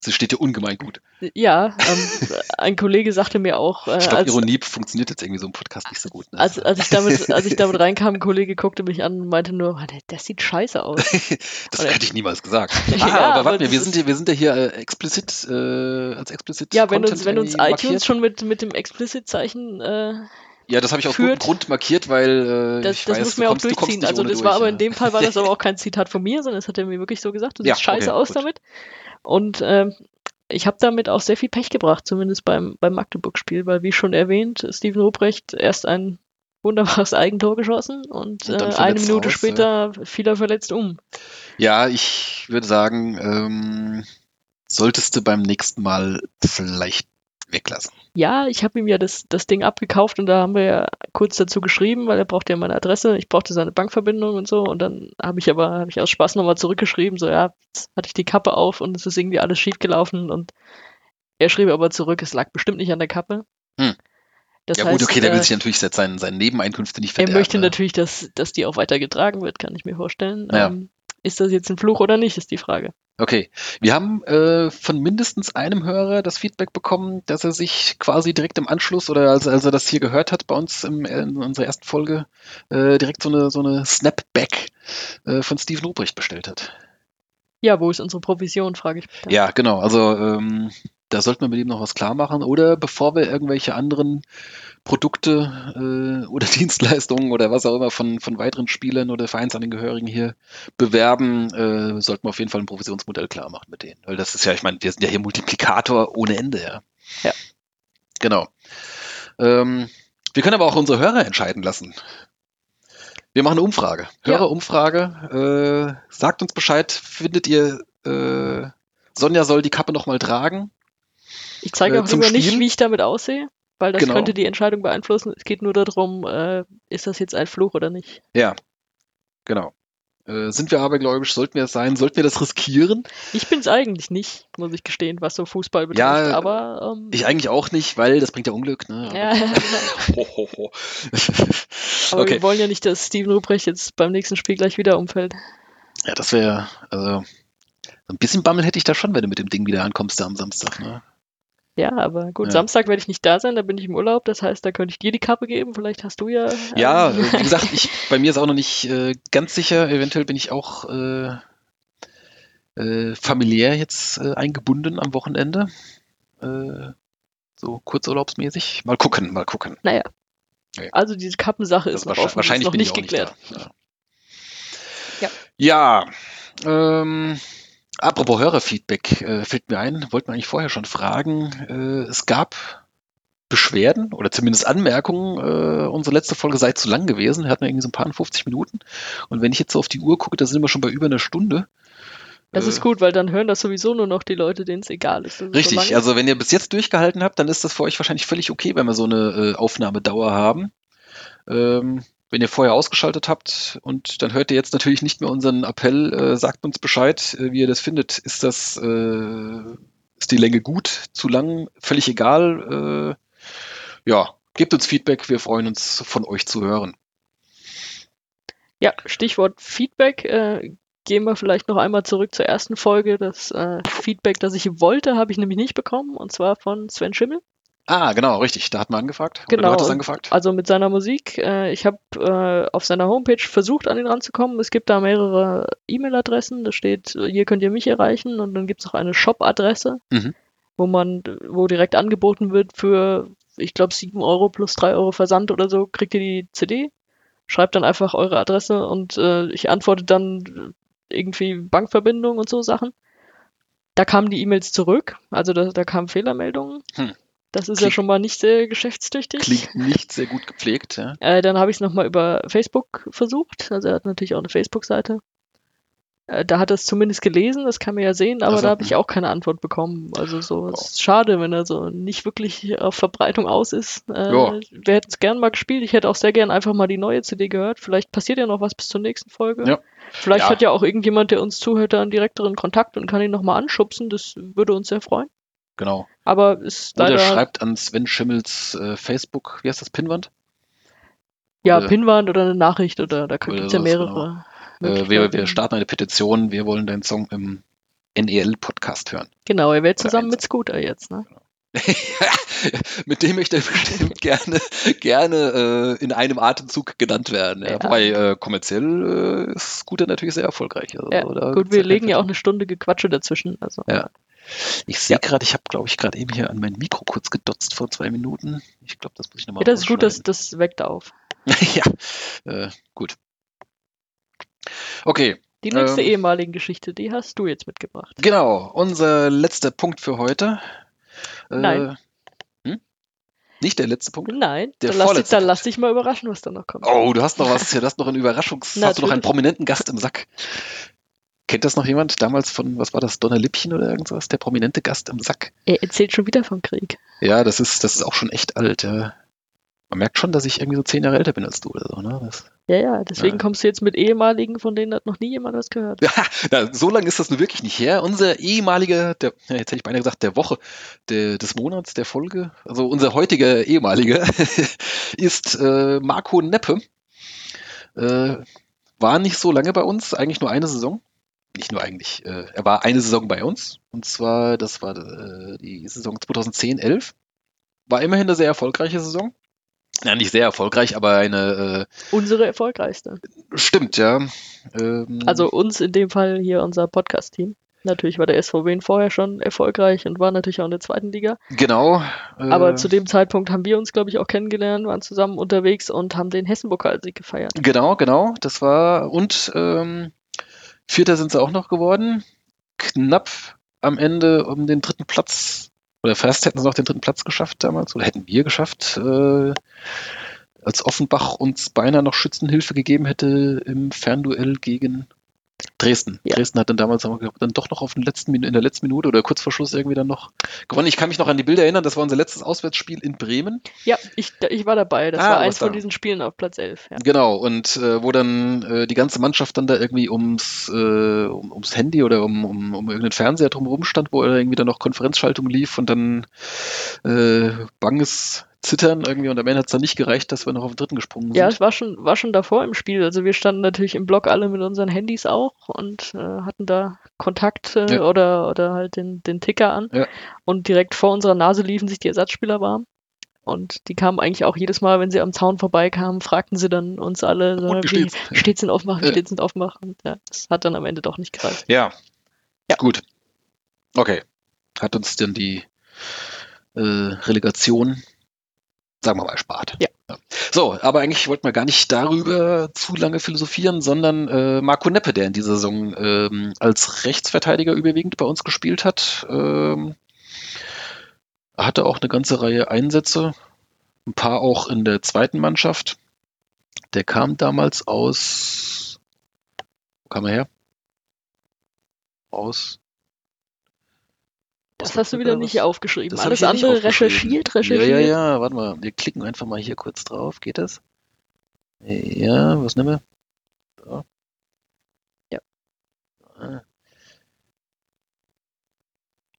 Sie steht dir ungemein gut. Ja, ähm, ein Kollege sagte mir auch, äh, Ich glaube, Ironie funktioniert jetzt irgendwie so im Podcast nicht so gut. Ne? als, als, ich damit, als ich damit reinkam, ein Kollege guckte mich an und meinte nur, "Mann, das sieht scheiße aus. das oder- hätte ich niemals gesagt. Ja, Ah, aber warte, das wir sind hier, wir sind ja hier äh, explizit, äh, als explizit Ja, wenn uns, Content wenn uns iTunes markiert. schon mit, mit dem Explicit-Zeichen äh, Ja, das habe ich aus führt. gutem Grund markiert, weil äh, Das, ich das weiß, muss du mir auch du durchziehen. nicht Also das durch, war aber ja. in dem Fall war das aber auch kein Zitat von mir, sondern das hat er mir wirklich so gesagt. Du Ja, siehst scheiße okay, aus gut. damit. Und ähm, ich habe damit auch sehr viel Pech gebracht, zumindest beim, beim Magdeburg-Spiel, weil wie schon erwähnt, Steven Ruprecht erst ein wunderbares Eigentor geschossen und, Und äh, eine Minute raus, später fiel er verletzt um. Ja, ich würde sagen, ähm, solltest du beim nächsten Mal vielleicht weglassen. Ja, ich habe ihm ja das, das Ding abgekauft und da haben wir ja kurz dazu geschrieben, weil er brauchte ja meine Adresse, ich brauchte seine Bankverbindung und so und dann habe ich aber, habe ich aus Spaß nochmal zurückgeschrieben, so ja, jetzt hatte ich die Kappe auf und es ist irgendwie alles schief gelaufen und er schrieb aber zurück, es lag bestimmt nicht an der Kappe. Hm. Das ja heißt, gut, okay, der will äh, sich natürlich jetzt seinen, seinen Nebeneinkünfte nicht er verderben. möchte ne? natürlich, dass, dass die auch weiter getragen wird, kann ich mir vorstellen. Ja. Ähm, ist das jetzt ein Fluch oder nicht, ist die Frage. Okay, wir haben äh, von mindestens einem Hörer das Feedback bekommen, dass er sich quasi direkt im Anschluss oder als, als er das hier gehört hat bei uns im, in unserer ersten Folge äh, direkt so eine, so eine Snapback äh, von Steven Ruprecht bestellt hat. Ja, wo ist unsere Provision, frage ich dann. Ja, genau. Also ähm, da sollten wir mit ihm noch was klar machen. Oder bevor wir irgendwelche anderen Produkte äh, oder Dienstleistungen oder was auch immer von, von weiteren Spielern oder Vereinsangehörigen hier bewerben, äh, sollten wir auf jeden Fall ein Provisionsmodell klar machen mit denen. Weil das ist ja, ich meine, wir sind ja hier Multiplikator ohne Ende, ja. Ja. Genau. Ähm, wir können aber auch unsere Hörer entscheiden lassen. Wir machen eine Umfrage. Ja. Hörerumfrage. Äh, sagt uns Bescheid, findet ihr, äh, Sonja soll die Kappe nochmal tragen? Ich zeige Äh, lieber nicht, wie ich damit aussehe, weil das Genau. könnte die Entscheidung beeinflussen. Es geht nur darum, äh, ist das jetzt ein Fluch oder nicht. Ja, genau. Äh, sind wir abergläubisch? Sollten wir es sein? Sollten wir das riskieren? Ich bin es eigentlich nicht, muss ich gestehen, was so Fußball betrifft. Ja, aber ähm, Ich eigentlich auch nicht, weil das bringt ja Unglück. Ne? ja, Ho, ho, ho. aber okay. wir wollen ja nicht, dass Steven Ruprecht jetzt beim nächsten Spiel gleich wieder umfällt. Ja, das wäre, also, so ein bisschen Bammel hätte ich da schon, wenn du mit dem Ding wieder ankommst da am Samstag. Ne? Ja, aber gut, Ja. Samstag werde ich nicht da sein, da bin ich im Urlaub. Das heißt, da könnte ich dir die Kappe geben. Vielleicht hast du ja. äh, Ja, äh, wie gesagt, ich, bei mir ist auch noch nicht äh, ganz sicher. Eventuell bin ich auch äh, äh, familiär jetzt äh, eingebunden am Wochenende. Äh, so kurzurlaubsmäßig. Mal gucken, mal gucken. Naja. Okay. Also diese Kappensache Das ist noch wahrscheinlich, ist noch nicht geklärt. nicht. Ja. Ja, ja ähm, apropos Hörerfeedback, äh, fällt mir ein, wollten wir eigentlich vorher schon fragen. Äh, es gab Beschwerden oder zumindest Anmerkungen, äh, unsere letzte Folge sei zu lang gewesen. Wir hatten irgendwie so ein paar 50 Minuten. Und wenn ich jetzt so auf die Uhr gucke, da sind wir schon bei über einer Stunde. Das Äh, ist gut, weil dann hören das sowieso nur noch die Leute, denen es egal ist. so Richtig, ist. also wenn ihr bis jetzt durchgehalten habt, dann ist das für euch wahrscheinlich völlig okay, wenn wir so eine äh, Aufnahmedauer haben. Ähm, wenn ihr vorher ausgeschaltet habt und dann hört ihr jetzt natürlich nicht mehr unseren Appell, äh, sagt uns Bescheid, äh, wie ihr das findet. Ist das, äh, ist die Länge gut, zu lang, völlig egal? Äh, ja, gebt uns Feedback, wir freuen uns von euch zu hören. Ja, Stichwort Feedback. Äh, gehen wir vielleicht noch einmal zurück zur ersten Folge. Das äh, Feedback, das ich wollte, habe ich nämlich nicht bekommen, und zwar von Sven Schimmel. Ah, genau, richtig, da hat man angefragt. Oder Genau. du hattest angefragt. Also mit seiner Musik. Äh, ich habe äh, auf seiner Homepage versucht, an ihn ranzukommen. Es gibt da mehrere E-Mail-Adressen. Da steht, hier könnt ihr mich erreichen. Und dann gibt es noch eine Shop-Adresse, Mhm. wo man, wo direkt angeboten wird für, ich glaube, 7 Euro plus 3 Euro Versand oder so, kriegt ihr die CD. Schreibt dann einfach eure Adresse und äh, ich antworte dann irgendwie Bankverbindung und so Sachen. Da kamen die E-Mails zurück, also da, da kamen Fehlermeldungen. Hm. Das ist ja Klingt- schon mal nicht sehr geschäftstüchtig. Klingt nicht sehr gut gepflegt, ja. Äh, dann habe ich es nochmal über Facebook versucht. Also er hat natürlich auch eine Facebook-Seite. Äh, da hat er es zumindest gelesen, das kann man ja sehen, aber Ach so, da habe ich auch keine Antwort bekommen. Also so, Ja. es ist schade, wenn er so nicht wirklich auf Verbreitung aus ist. Äh, Ja. Wir hätten es gern mal gespielt. Ich hätte auch sehr gern einfach mal die neue CD gehört. Vielleicht passiert ja noch was bis zur nächsten Folge. Ja. Vielleicht Ja. hat ja auch irgendjemand, der uns zuhört, da einen direkteren Kontakt und kann ihn nochmal anschubsen. Das würde uns sehr freuen. Genau. Aber ist Oder schreibt an Sven Schimmels äh, Facebook, wie heißt das, Pinwand? ja oder- Pinwand oder eine Nachricht oder da gibt es ja mehrere. Äh, wir, wir starten eine Petition, wir wollen deinen Song im NEL-Podcast hören. Genau, er wäre Oder zusammen mit Scooter jetzt, ne? Mit dem möchte er bestimmt gerne, gerne äh, in einem Atemzug genannt werden. Ja. Ja. Wobei äh, kommerziell äh, ist Scooter natürlich sehr erfolgreich. Also, Ja, gut, wir legen ja auch eine Stunde Gequatsche dazwischen. Also. Ja. Ich sehe Ja. gerade, ich habe, glaube ich, gerade eben hier an mein Mikro kurz gedotzt vor zwei Minuten. Ich glaube, das muss ich nochmal Ja, das ist gut, das, das weckt auf. ja, äh, gut. Okay, Die letzte Ähm. ehemaligen Geschichte, die hast du jetzt mitgebracht. genau. Unser letzter Punkt für heute. Äh, Nein. Hm? Nicht der letzte Punkt? Nein, Der dann, lass dich, dann lass dich mal überraschen, was da noch kommt. Oh, du hast noch was, du hast noch einen Überraschungs, hast du noch einen prominenten Gast im Sack. Kennt das noch jemand? Damals von, was war das, Donner Lippchen oder irgendwas? Der prominente Gast im Sack. Er erzählt schon wieder vom Krieg. Ja, das ist, das ist auch schon echt alt. Ja. Man merkt schon, dass ich irgendwie so zehn Jahre älter bin als du oder so. Ne? Das, Ja, ja, deswegen Ja. kommst du jetzt mit ehemaligen, von denen hat noch nie jemand was gehört. ja, na, so lange ist das nun wirklich nicht her. Unser ehemaliger, der, jetzt hätte ich beinahe gesagt, der Woche, der, des Monats, der Folge, also unser heutiger ehemaliger ist äh, Marco Neppe. Äh, war nicht so lange bei uns, eigentlich nur eine Saison. Nicht nur eigentlich, äh, er war eine Saison bei uns. Und zwar, das war äh, die Saison 2010-11. War immerhin eine sehr erfolgreiche Saison. Ja, nicht sehr erfolgreich, aber eine, Unsere erfolgreichste. äh, stimmt, ja. Ähm, Also uns in dem Fall hier unser Podcast-Team. Natürlich war der SV Wien vorher schon erfolgreich und war natürlich auch in der zweiten Liga. Genau. Äh, Aber zu dem Zeitpunkt haben wir uns, glaube ich, auch kennengelernt, waren zusammen unterwegs und haben den Hessen-Pokalsieg gefeiert. Genau, genau. Das war. Und ähm, Vierter sind sie auch noch geworden. Knapp am Ende um den dritten Platz. Oder fast hätten sie noch den dritten Platz geschafft damals. Oder hätten wir geschafft. Äh, als Offenbach uns beinahe noch Schützenhilfe gegeben hätte im Fernduell gegen Dresden. Ja. Dresden hat dann damals dann doch noch auf den letzten, in der letzten Minute oder kurz vor Schluss irgendwie dann noch gewonnen. Ich kann mich noch an die Bilder erinnern, das war unser letztes Auswärtsspiel in Bremen. Ja, ich, ich war dabei. Das Ah, war eins warst da. von diesen Spielen auf Platz 11. Ja. Genau, und äh, wo dann äh, die ganze Mannschaft dann da irgendwie ums, äh, um, ums Handy oder um, um, um irgendeinen Fernseher drumherum stand, wo irgendwie dann noch Konferenzschaltung lief und dann äh, banges Zittern irgendwie und am Ende hat es dann nicht gereicht, dass wir noch auf den dritten gesprungen sind. Ja, es war schon, war schon davor im Spiel. Also wir standen natürlich im Block alle mit unseren Handys auch und äh, hatten da Kontakt äh, Ja. oder, oder halt den, den Ticker an. Ja. Und direkt vor unserer Nase liefen sich die Ersatzspieler warm. Und die kamen eigentlich auch jedes Mal, wenn sie am Zaun vorbeikamen, fragten sie dann uns alle, so, wie wie steht's? steht's in Offenbach, wie Ja. steht's Offenbach? Und ja, das hat dann am Ende doch nicht gereicht. Ja. Ja. Gut. Okay. Hat uns dann die äh, Relegation, sagen wir mal, erspart. Ja. So, aber eigentlich wollten wir gar nicht darüber zu lange philosophieren, sondern äh, Marco Neppe, der in dieser Saison ähm, als Rechtsverteidiger überwiegend bei uns gespielt hat, ähm, hatte auch eine ganze Reihe Einsätze, ein paar auch in der zweiten Mannschaft. Der kam damals aus, wo kam er her? Aus Das hast du wieder er- nicht aufgeschrieben. Das Alles andere recherchiert, recherchiert. Ja, ja, ja, warte mal. Wir klicken einfach mal hier kurz drauf. Geht das? Ja, was nehmen wir? Da. Ja. Ah.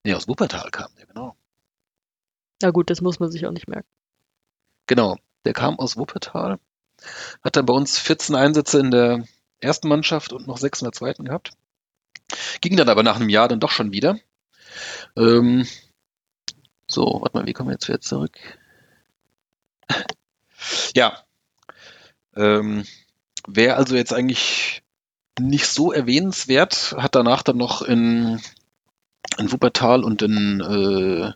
Nee, aus Wuppertal kam der, genau. Na gut, das muss man sich auch nicht merken. Genau, der kam aus Wuppertal. Hat dann bei uns 14 Einsätze in der ersten Mannschaft und noch sechs in der zweiten gehabt. Ging dann aber nach einem Jahr dann doch schon wieder. Ähm, so, warte mal, wie kommen wir jetzt wieder zurück? Ja. Ähm, Wäre also jetzt eigentlich nicht so erwähnenswert, hat danach dann noch in, in Wuppertal und in, äh,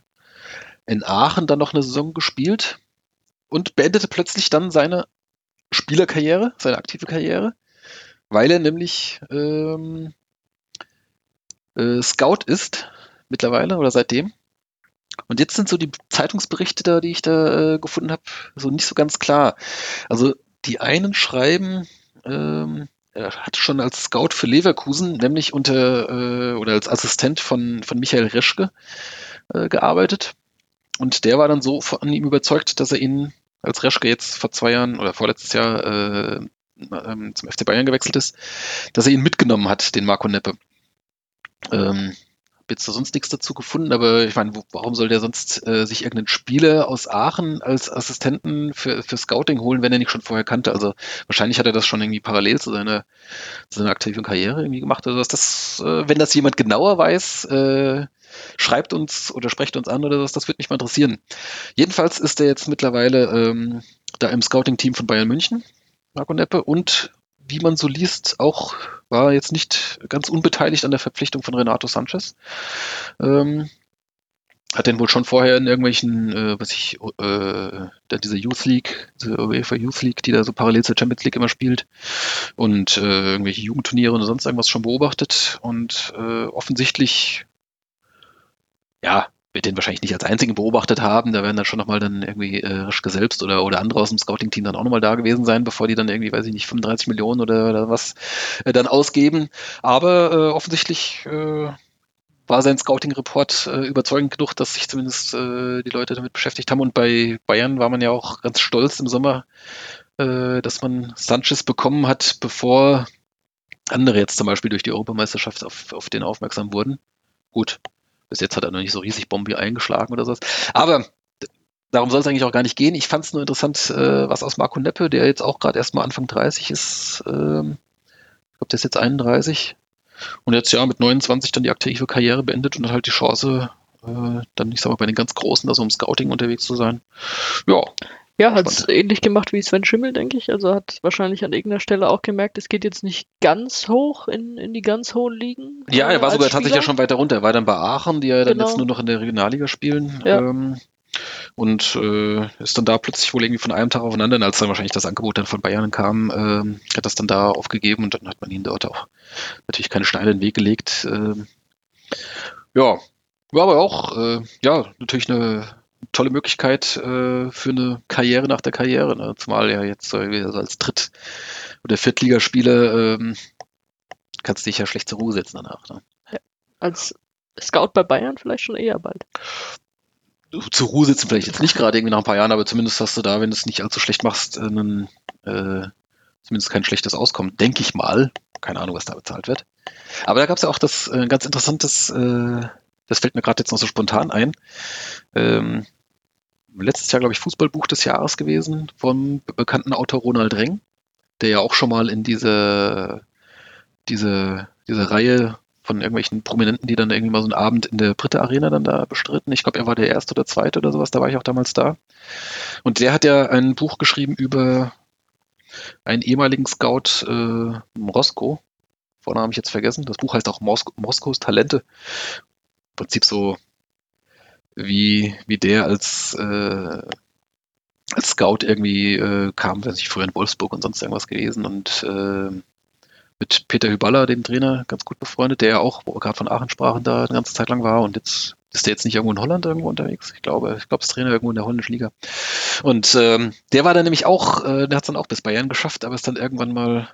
in Aachen dann noch eine Saison gespielt und beendete plötzlich dann seine Spielerkarriere, seine aktive Karriere, weil er nämlich ähm, äh, Scout ist mittlerweile oder seitdem. Und jetzt sind so die Zeitungsberichte da, die ich da äh, gefunden habe, so nicht so ganz klar. Also die einen schreiben, ähm, er hat schon als Scout für Leverkusen, nämlich unter äh, oder als Assistent von, von Michael Reschke äh, gearbeitet. Und der war dann so von ihm überzeugt, dass er ihn, als Reschke jetzt vor zwei Jahren oder vorletztes Jahr äh, ähm, zum FC Bayern gewechselt ist, dass er ihn mitgenommen hat, den Marco Neppe. Ähm, jetzt da sonst nichts dazu gefunden, aber ich meine, warum soll der sonst äh, sich irgendeinen Spieler aus Aachen als Assistenten für, für Scouting holen, wenn er nicht schon vorher kannte? Also wahrscheinlich hat er das schon irgendwie parallel zu seiner, zu seiner aktiven Karriere irgendwie gemacht. Also dass das, äh, wenn das jemand genauer weiß, äh, schreibt uns oder sprecht uns an oder was, das würde mich mal interessieren. Jedenfalls ist er jetzt mittlerweile ähm, da im Scouting-Team von Bayern München, Marco Neppe, und wie man so liest, auch war jetzt nicht ganz unbeteiligt an der Verpflichtung von Renato Sanchez. Ähm, hat den wohl schon vorher in irgendwelchen, äh, was ich, äh, diese Youth League, diese UEFA Youth League, die da so parallel zur Champions League immer spielt und äh, irgendwelche Jugendturniere und sonst irgendwas schon beobachtet und äh, offensichtlich ja, wird den wahrscheinlich nicht als einzigen beobachtet haben. Da werden dann schon nochmal dann irgendwie äh, Rischke selbst oder, oder andere aus dem Scouting-Team dann auch nochmal da gewesen sein, bevor die dann irgendwie, weiß ich nicht, 35 Millionen oder, oder was äh, dann ausgeben. Aber äh, offensichtlich äh, war sein Scouting-Report äh, überzeugend genug, dass sich zumindest äh, die Leute damit beschäftigt haben. Und bei Bayern war man ja auch ganz stolz im Sommer, äh, dass man Sanchez bekommen hat, bevor andere jetzt zum Beispiel durch die Europameisterschaft auf, auf den aufmerksam wurden. Gut, bis jetzt hat er noch nicht so riesig Bombe eingeschlagen oder sowas. Aber darum soll es eigentlich auch gar nicht gehen. Ich fand es nur interessant, äh, was aus Marco Neppe, der jetzt auch gerade erst mal Anfang 30 ist, ähm, ich glaube, der ist jetzt 31 und jetzt ja mit 29 dann die aktive Karriere beendet und hat halt die Chance, äh, dann, ich sag mal, bei den ganz Großen, also im Scouting unterwegs zu sein. Ja, ja, hat es ähnlich gemacht wie Sven Schimmel, denke ich. Also hat wahrscheinlich an irgendeiner Stelle auch gemerkt, es geht jetzt nicht ganz hoch in, in die ganz hohen Ligen. Ja, er war sogar Spieler. tatsächlich ja schon weiter runter. Er war dann bei Aachen, die ja dann genau. jetzt nur noch in der Regionalliga spielen. Ja. Ähm, und äh, ist dann da plötzlich wohl irgendwie von einem Tag aufeinander, als dann wahrscheinlich das Angebot dann von Bayern kam, äh, hat das dann da aufgegeben und dann hat man ihn dort auch natürlich keine Steine in den Weg gelegt. Äh, ja, war aber auch, äh, ja, natürlich eine tolle Möglichkeit äh, für eine Karriere nach der Karriere. Ne? Zumal ja jetzt äh, so als Dritt- oder Viertligaspieler ähm, kannst du dich ja schlecht zur Ruhe setzen danach. Ne? Ja, als Scout bei Bayern vielleicht schon eher bald. Zur Ruhe sitzen vielleicht jetzt nicht gerade irgendwie nach ein paar Jahren, aber zumindest hast du da, wenn du es nicht allzu schlecht machst, einen, äh, zumindest kein schlechtes Auskommen, denke ich mal. Keine Ahnung, was da bezahlt wird. Aber da gab es ja auch das äh, ganz interessantes äh, das fällt mir gerade jetzt noch so spontan ein. Ähm, letztes Jahr, glaube ich, Fußballbuch des Jahres gewesen vom bekannten Autor Ronald Reng, der ja auch schon mal in diese, diese, diese Reihe von irgendwelchen Prominenten, die dann irgendwie mal so einen Abend in der Britte Arena dann da bestritten. Ich glaube, er war der erste oder zweite oder sowas, da war ich auch damals da. Und der hat ja ein Buch geschrieben über einen ehemaligen Scout äh, Roscoe. Vornamen habe ich jetzt vergessen. Das Buch heißt auch Mos Moskos Talente. Prinzip so wie, wie der als, äh, als Scout irgendwie äh, kam, weiß ich, früher in Wolfsburg und sonst irgendwas gewesen und äh, mit Peter Hyballa, dem Trainer, ganz gut befreundet, der ja auch, wo gerade von Aachen sprachen, da eine ganze Zeit lang war und jetzt ist der jetzt nicht irgendwo in Holland irgendwo unterwegs. Ich glaube, ich glaube, ist Trainer irgendwo in der holländischen Liga. Und ähm, der war dann nämlich auch, äh, der hat es dann auch bis Bayern geschafft, aber ist dann irgendwann mal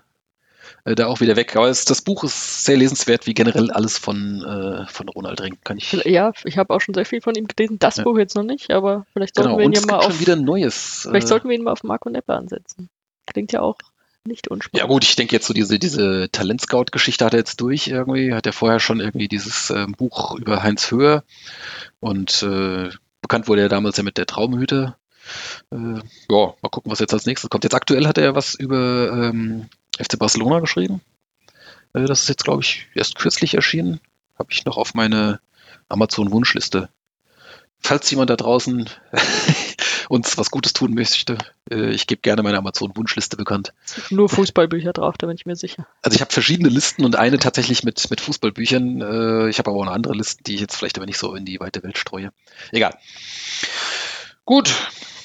äh, da auch wieder weg. Aber es, das Buch ist sehr lesenswert, wie generell alles von, äh, von Ronald Ring. Kann ich ja, ich habe auch schon sehr viel von ihm gelesen. Das ja. Buch jetzt noch nicht, aber vielleicht sollten genau. wir ihn ja mal auf. wieder Neues. Vielleicht äh, sollten wir ihn mal auf Marco Neppe ansetzen. Klingt ja auch nicht unspannend. Ja gut, ich denke jetzt so diese, diese Talentscout-Geschichte hat er jetzt durch irgendwie. Hat er vorher schon irgendwie dieses äh, Buch über Heinz Höher und äh, bekannt wurde er damals ja mit der Traumhüte. Äh, ja, mal gucken, was jetzt als nächstes kommt. Jetzt aktuell hat er was über ähm, FC Barcelona geschrieben. Äh, das ist jetzt, glaube ich, erst kürzlich erschienen. Habe ich noch auf meine Amazon-Wunschliste. Falls jemand da draußen uns was Gutes tun möchte, äh, ich gebe gerne meine Amazon-Wunschliste bekannt. Nur Fußballbücher drauf, da bin ich mir sicher. Also ich habe verschiedene Listen und eine tatsächlich mit, mit Fußballbüchern. Äh, ich habe aber auch eine andere Liste, die ich jetzt vielleicht aber nicht so in die weite Welt streue. Egal. Gut.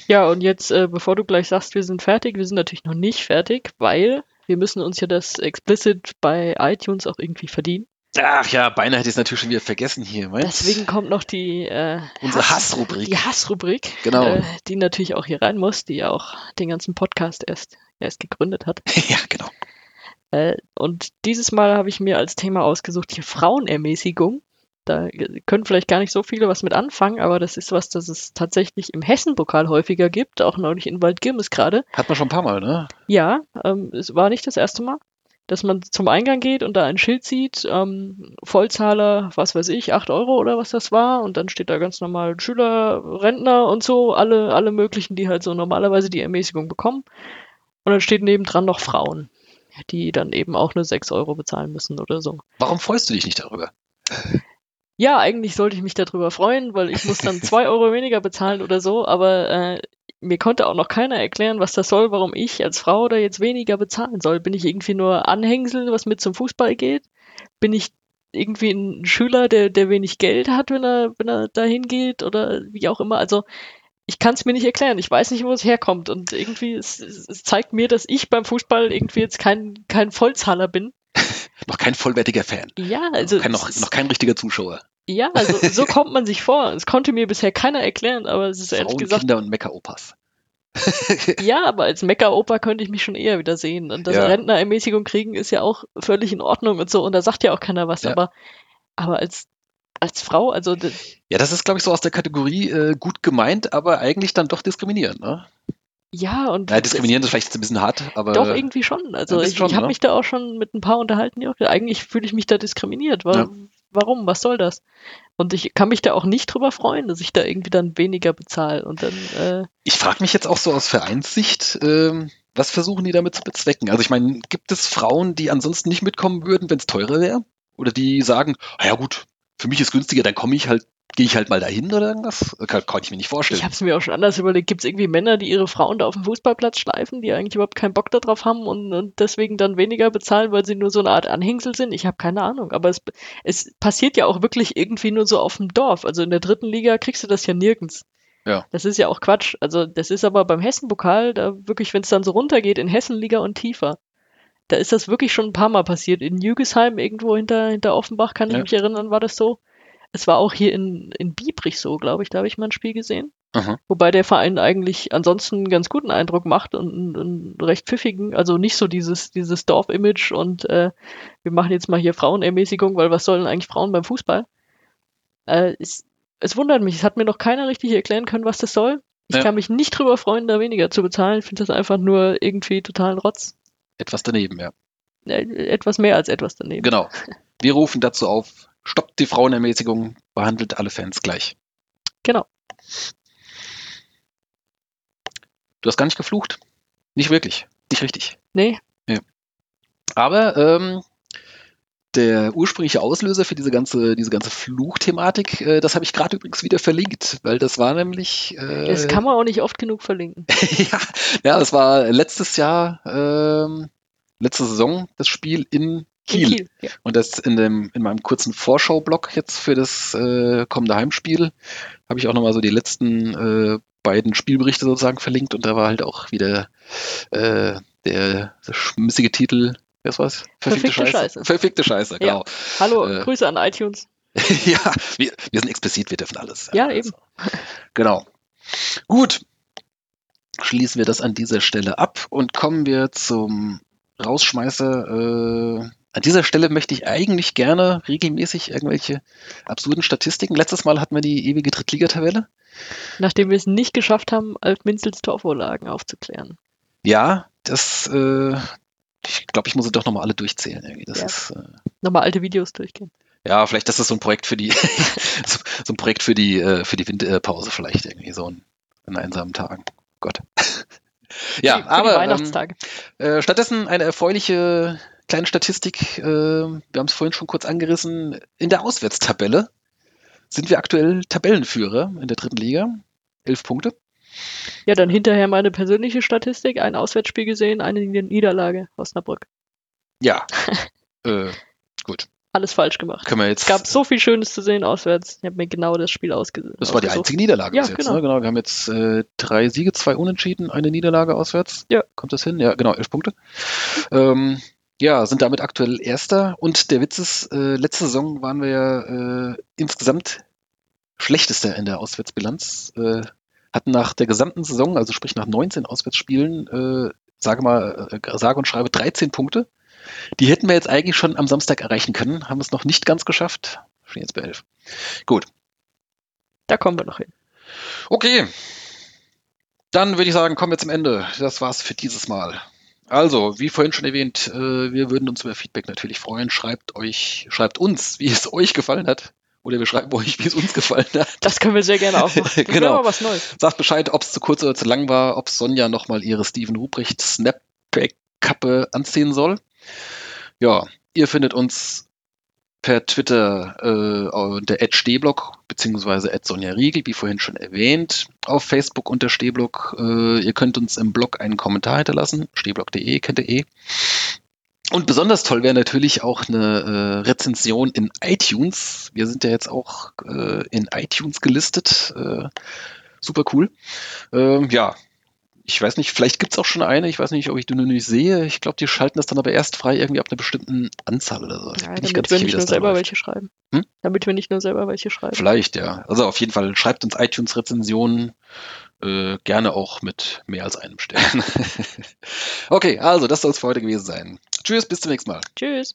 Ja, und jetzt, äh, bevor du gleich sagst, wir sind fertig, wir sind natürlich noch nicht fertig, weil wir müssen uns ja das Explicit bei iTunes auch irgendwie verdienen. Ach ja, beinahe hätte ich es natürlich schon wieder vergessen hier. Meinst? Deswegen kommt noch die äh, unsere Hassrubrik. Die Hassrubrik, genau. Äh, die natürlich auch hier rein muss, die ja auch den ganzen Podcast erst, erst gegründet hat. ja, genau. Äh, und dieses Mal habe ich mir als Thema ausgesucht hier Frauenermäßigung. Da können vielleicht gar nicht so viele was mit anfangen, aber das ist was, das es tatsächlich im Hessen-Pokal häufiger gibt, auch neulich in Waldgirmes gerade. Hat man schon ein paar Mal, ne? Ja, ähm, es war nicht das erste Mal, dass man zum Eingang geht und da ein Schild sieht, ähm, Vollzahler, was weiß ich, 8 Euro oder was das war, und dann steht da ganz normal Schüler, Rentner und so, alle, alle möglichen, die halt so normalerweise die Ermäßigung bekommen. Und dann steht nebendran noch Frauen, die dann eben auch nur 6 Euro bezahlen müssen oder so. Warum freust du dich nicht darüber? Ja, eigentlich sollte ich mich darüber freuen, weil ich muss dann zwei Euro weniger bezahlen oder so, aber äh, mir konnte auch noch keiner erklären, was das soll, warum ich als Frau da jetzt weniger bezahlen soll. Bin ich irgendwie nur Anhängsel, was mit zum Fußball geht? Bin ich irgendwie ein Schüler, der, der wenig Geld hat, wenn er, wenn er da hingeht oder wie auch immer? Also ich kann es mir nicht erklären. Ich weiß nicht, wo es herkommt. Und irgendwie, es, es zeigt mir, dass ich beim Fußball irgendwie jetzt kein, kein Vollzahler bin. Noch kein vollwertiger Fan. Ja, also. Kein, noch, noch kein richtiger Zuschauer. Ja, also so kommt man sich vor. Es konnte mir bisher keiner erklären, aber es ist ehrlich Frauen, gesagt. Kinder und Mecker-Opas. Ja, aber als Mecker-Opa könnte ich mich schon eher wieder sehen. Und das Ja. Rentnerermäßigung kriegen ist ja auch völlig in Ordnung und so. Und da sagt ja auch keiner was. Ja. Aber, aber als, als Frau, also Ja, das ist, glaube ich, so aus der Kategorie äh, gut gemeint, aber eigentlich dann doch diskriminierend. Ne? Ja, und Ja, diskriminierend ist vielleicht ein bisschen hart, aber Doch, irgendwie schon. Also ich, schon, ich habe ne? mich da auch schon mit ein paar unterhalten, ja, eigentlich fühle ich mich da diskriminiert. Wa Ja. Warum? Was soll das? Und ich kann mich da auch nicht drüber freuen, dass ich da irgendwie dann weniger bezahle. Und dann, äh, ich frage mich jetzt auch so aus Vereinssicht, ähm, was versuchen die damit zu bezwecken? Also ich meine, gibt es Frauen, die ansonsten nicht mitkommen würden, wenn es teurer wäre? Oder die sagen, ah ja gut, für mich ist günstiger, dann komme ich halt, gehe ich halt mal dahin oder irgendwas? Kann, kann ich mir nicht vorstellen. ich habe es mir auch schon anders überlegt. Gibt es irgendwie Männer, die ihre Frauen da auf dem Fußballplatz schleifen, die eigentlich überhaupt keinen Bock darauf haben und, und deswegen dann weniger bezahlen, weil sie nur so eine Art Anhängsel sind? Ich habe keine Ahnung. Aber es, es passiert ja auch wirklich irgendwie nur so auf dem Dorf. Also in der dritten Liga kriegst du das ja nirgends. Ja. Das ist ja auch Quatsch. Also das ist aber beim Hessenpokal, da wirklich, wenn es dann so runtergeht in Hessenliga und tiefer, da ist das wirklich schon ein paar Mal passiert. In Jügesheim, irgendwo hinter, hinter Offenbach, kann ich Ja. mich erinnern, war das so. Es war auch hier in, in Biebrich so, glaube ich. Da habe ich mal ein Spiel gesehen. Aha. Wobei der Verein eigentlich ansonsten einen ganz guten Eindruck macht und einen- recht pfiffigen, also nicht so dieses, dieses Dorf-Image und äh, wir machen jetzt mal hier Frauenermäßigung, weil was sollen eigentlich Frauen beim Fußball? Äh, es, es wundert mich, es hat mir noch keiner richtig erklären können, was das soll. Ich Ja. kann mich nicht drüber freuen, da weniger zu bezahlen. Ich finde das einfach nur irgendwie totalen Rotz. Etwas daneben, ja. Äh, etwas mehr als etwas daneben. Genau. Wir rufen dazu auf, stoppt die Frauenermäßigung, behandelt alle Fans gleich. Genau. Du hast gar nicht geflucht. Nicht wirklich. Nicht richtig. Nee, Aber ähm, der ursprüngliche Auslöser für diese ganze, diese ganze Fluchthematik, äh, das habe ich gerade übrigens wieder verlinkt, weil das war nämlich. Äh, das kann man auch nicht oft genug verlinken. ja, ja, das war letztes Jahr, ähm, letzte Saison, das Spiel in Kiel. Kiel. Ja. Und das in, dem, in meinem kurzen Vorschau-Blog jetzt für das äh, kommende Heimspiel habe ich auch nochmal so die letzten äh, beiden Spielberichte sozusagen verlinkt und da war halt auch wieder äh, der, der schmissige Titel, was war's? Verfickte Scheiße. Verfickte Scheiße, genau. Hallo, Äh, Grüße an iTunes. Ja, wir, wir sind explizit, wir dürfen alles. Ja, eben. Genau. Gut. Schließen wir das an dieser Stelle ab und kommen wir zum Rausschmeißer. Äh, an dieser Stelle möchte ich eigentlich gerne regelmäßig irgendwelche absurden Statistiken. Letztes Mal hatten wir die ewige Drittligatabelle. Nachdem wir es nicht geschafft haben, Alf Minzels Torvorlagen aufzuklären. Ja, das, äh, ich glaube, ich muss sie doch nochmal alle durchzählen. Irgendwie. Das Ja. ist, äh, Nochmal alte Videos durchgehen. ja, vielleicht das ist so ein Projekt für die, so, so ein Projekt für die, äh, für die Winterpause vielleicht irgendwie, so ein, an einsamen Tagen. Gott. ja, für aber ähm, Weihnachtstage. Äh, stattdessen eine erfreuliche kleine Statistik. Äh, wir haben es vorhin schon kurz angerissen. In der Auswärtstabelle sind wir aktuell Tabellenführer in der dritten Liga. Elf Punkte. Ja, dann hinterher meine persönliche Statistik. Ein Auswärtsspiel gesehen, eine Niederlage, Osnabrück. Ja. äh, gut. Alles falsch gemacht. Können wir jetzt. Es gab so viel Schönes zu sehen auswärts. Ich habe mir genau das Spiel ausgesehen. das war die einzige Niederlage Ja, bis jetzt. genau. Ne? genau. Wir haben jetzt äh, drei Siege, zwei Unentschieden, eine Niederlage auswärts. Ja. Kommt das hin? Ja, genau, elf Punkte. Ähm, ja, sind damit aktuell Erster. Und der Witz ist, äh, letzte Saison waren wir ja äh, insgesamt Schlechtester in der Auswärtsbilanz. Äh, hatten nach der gesamten Saison, also sprich nach 19 Auswärtsspielen, äh, sage mal, äh, sage und schreibe 13 Punkte. Die hätten wir jetzt eigentlich schon am Samstag erreichen können, haben es noch nicht ganz geschafft. Stehen jetzt bei 11. Gut. Da kommen wir noch hin. Okay. Dann würde ich sagen, kommen wir zum Ende. Das war's für dieses Mal. Also, wie vorhin schon erwähnt, äh, wir würden uns über Feedback natürlich freuen. Schreibt euch, schreibt uns, wie es euch gefallen hat. Oder wir schreiben euch, wie es uns gefallen hat. Das können wir sehr gerne auch machen. Genau. was Neues. Sagt Bescheid, ob es zu kurz oder zu lang war, ob Sonja nochmal ihre Steven Ruprecht Snapback-Kappe anziehen soll. Ja, ihr findet uns per Twitter äh, unter @stehblock beziehungsweise @sonja Riegel, wie vorhin schon erwähnt, auf Facebook unter Stehblock. Äh, ihr könnt uns im Blog einen Kommentar hinterlassen, stehblock.de kennt ihr eh. Und besonders toll wäre natürlich auch eine äh, Rezension in iTunes. Wir sind ja jetzt auch äh, in iTunes gelistet. Äh, super cool. Ähm, ja, ich weiß nicht, vielleicht gibt's auch schon eine, ich weiß nicht, ob ich die nur nicht sehe. Ich glaube, die schalten das dann aber erst frei irgendwie ab einer bestimmten Anzahl oder so. Ja, Bin ich damit ganz wir sicher, nicht wie nur selber läuft. welche schreiben. Hm? Damit wir nicht nur selber welche schreiben. Vielleicht, ja. Also auf jeden Fall schreibt uns iTunes-Rezensionen äh, gerne auch mit mehr als einem Stern. okay, also das soll es für heute gewesen sein. Tschüss, bis zum nächsten Mal. Tschüss.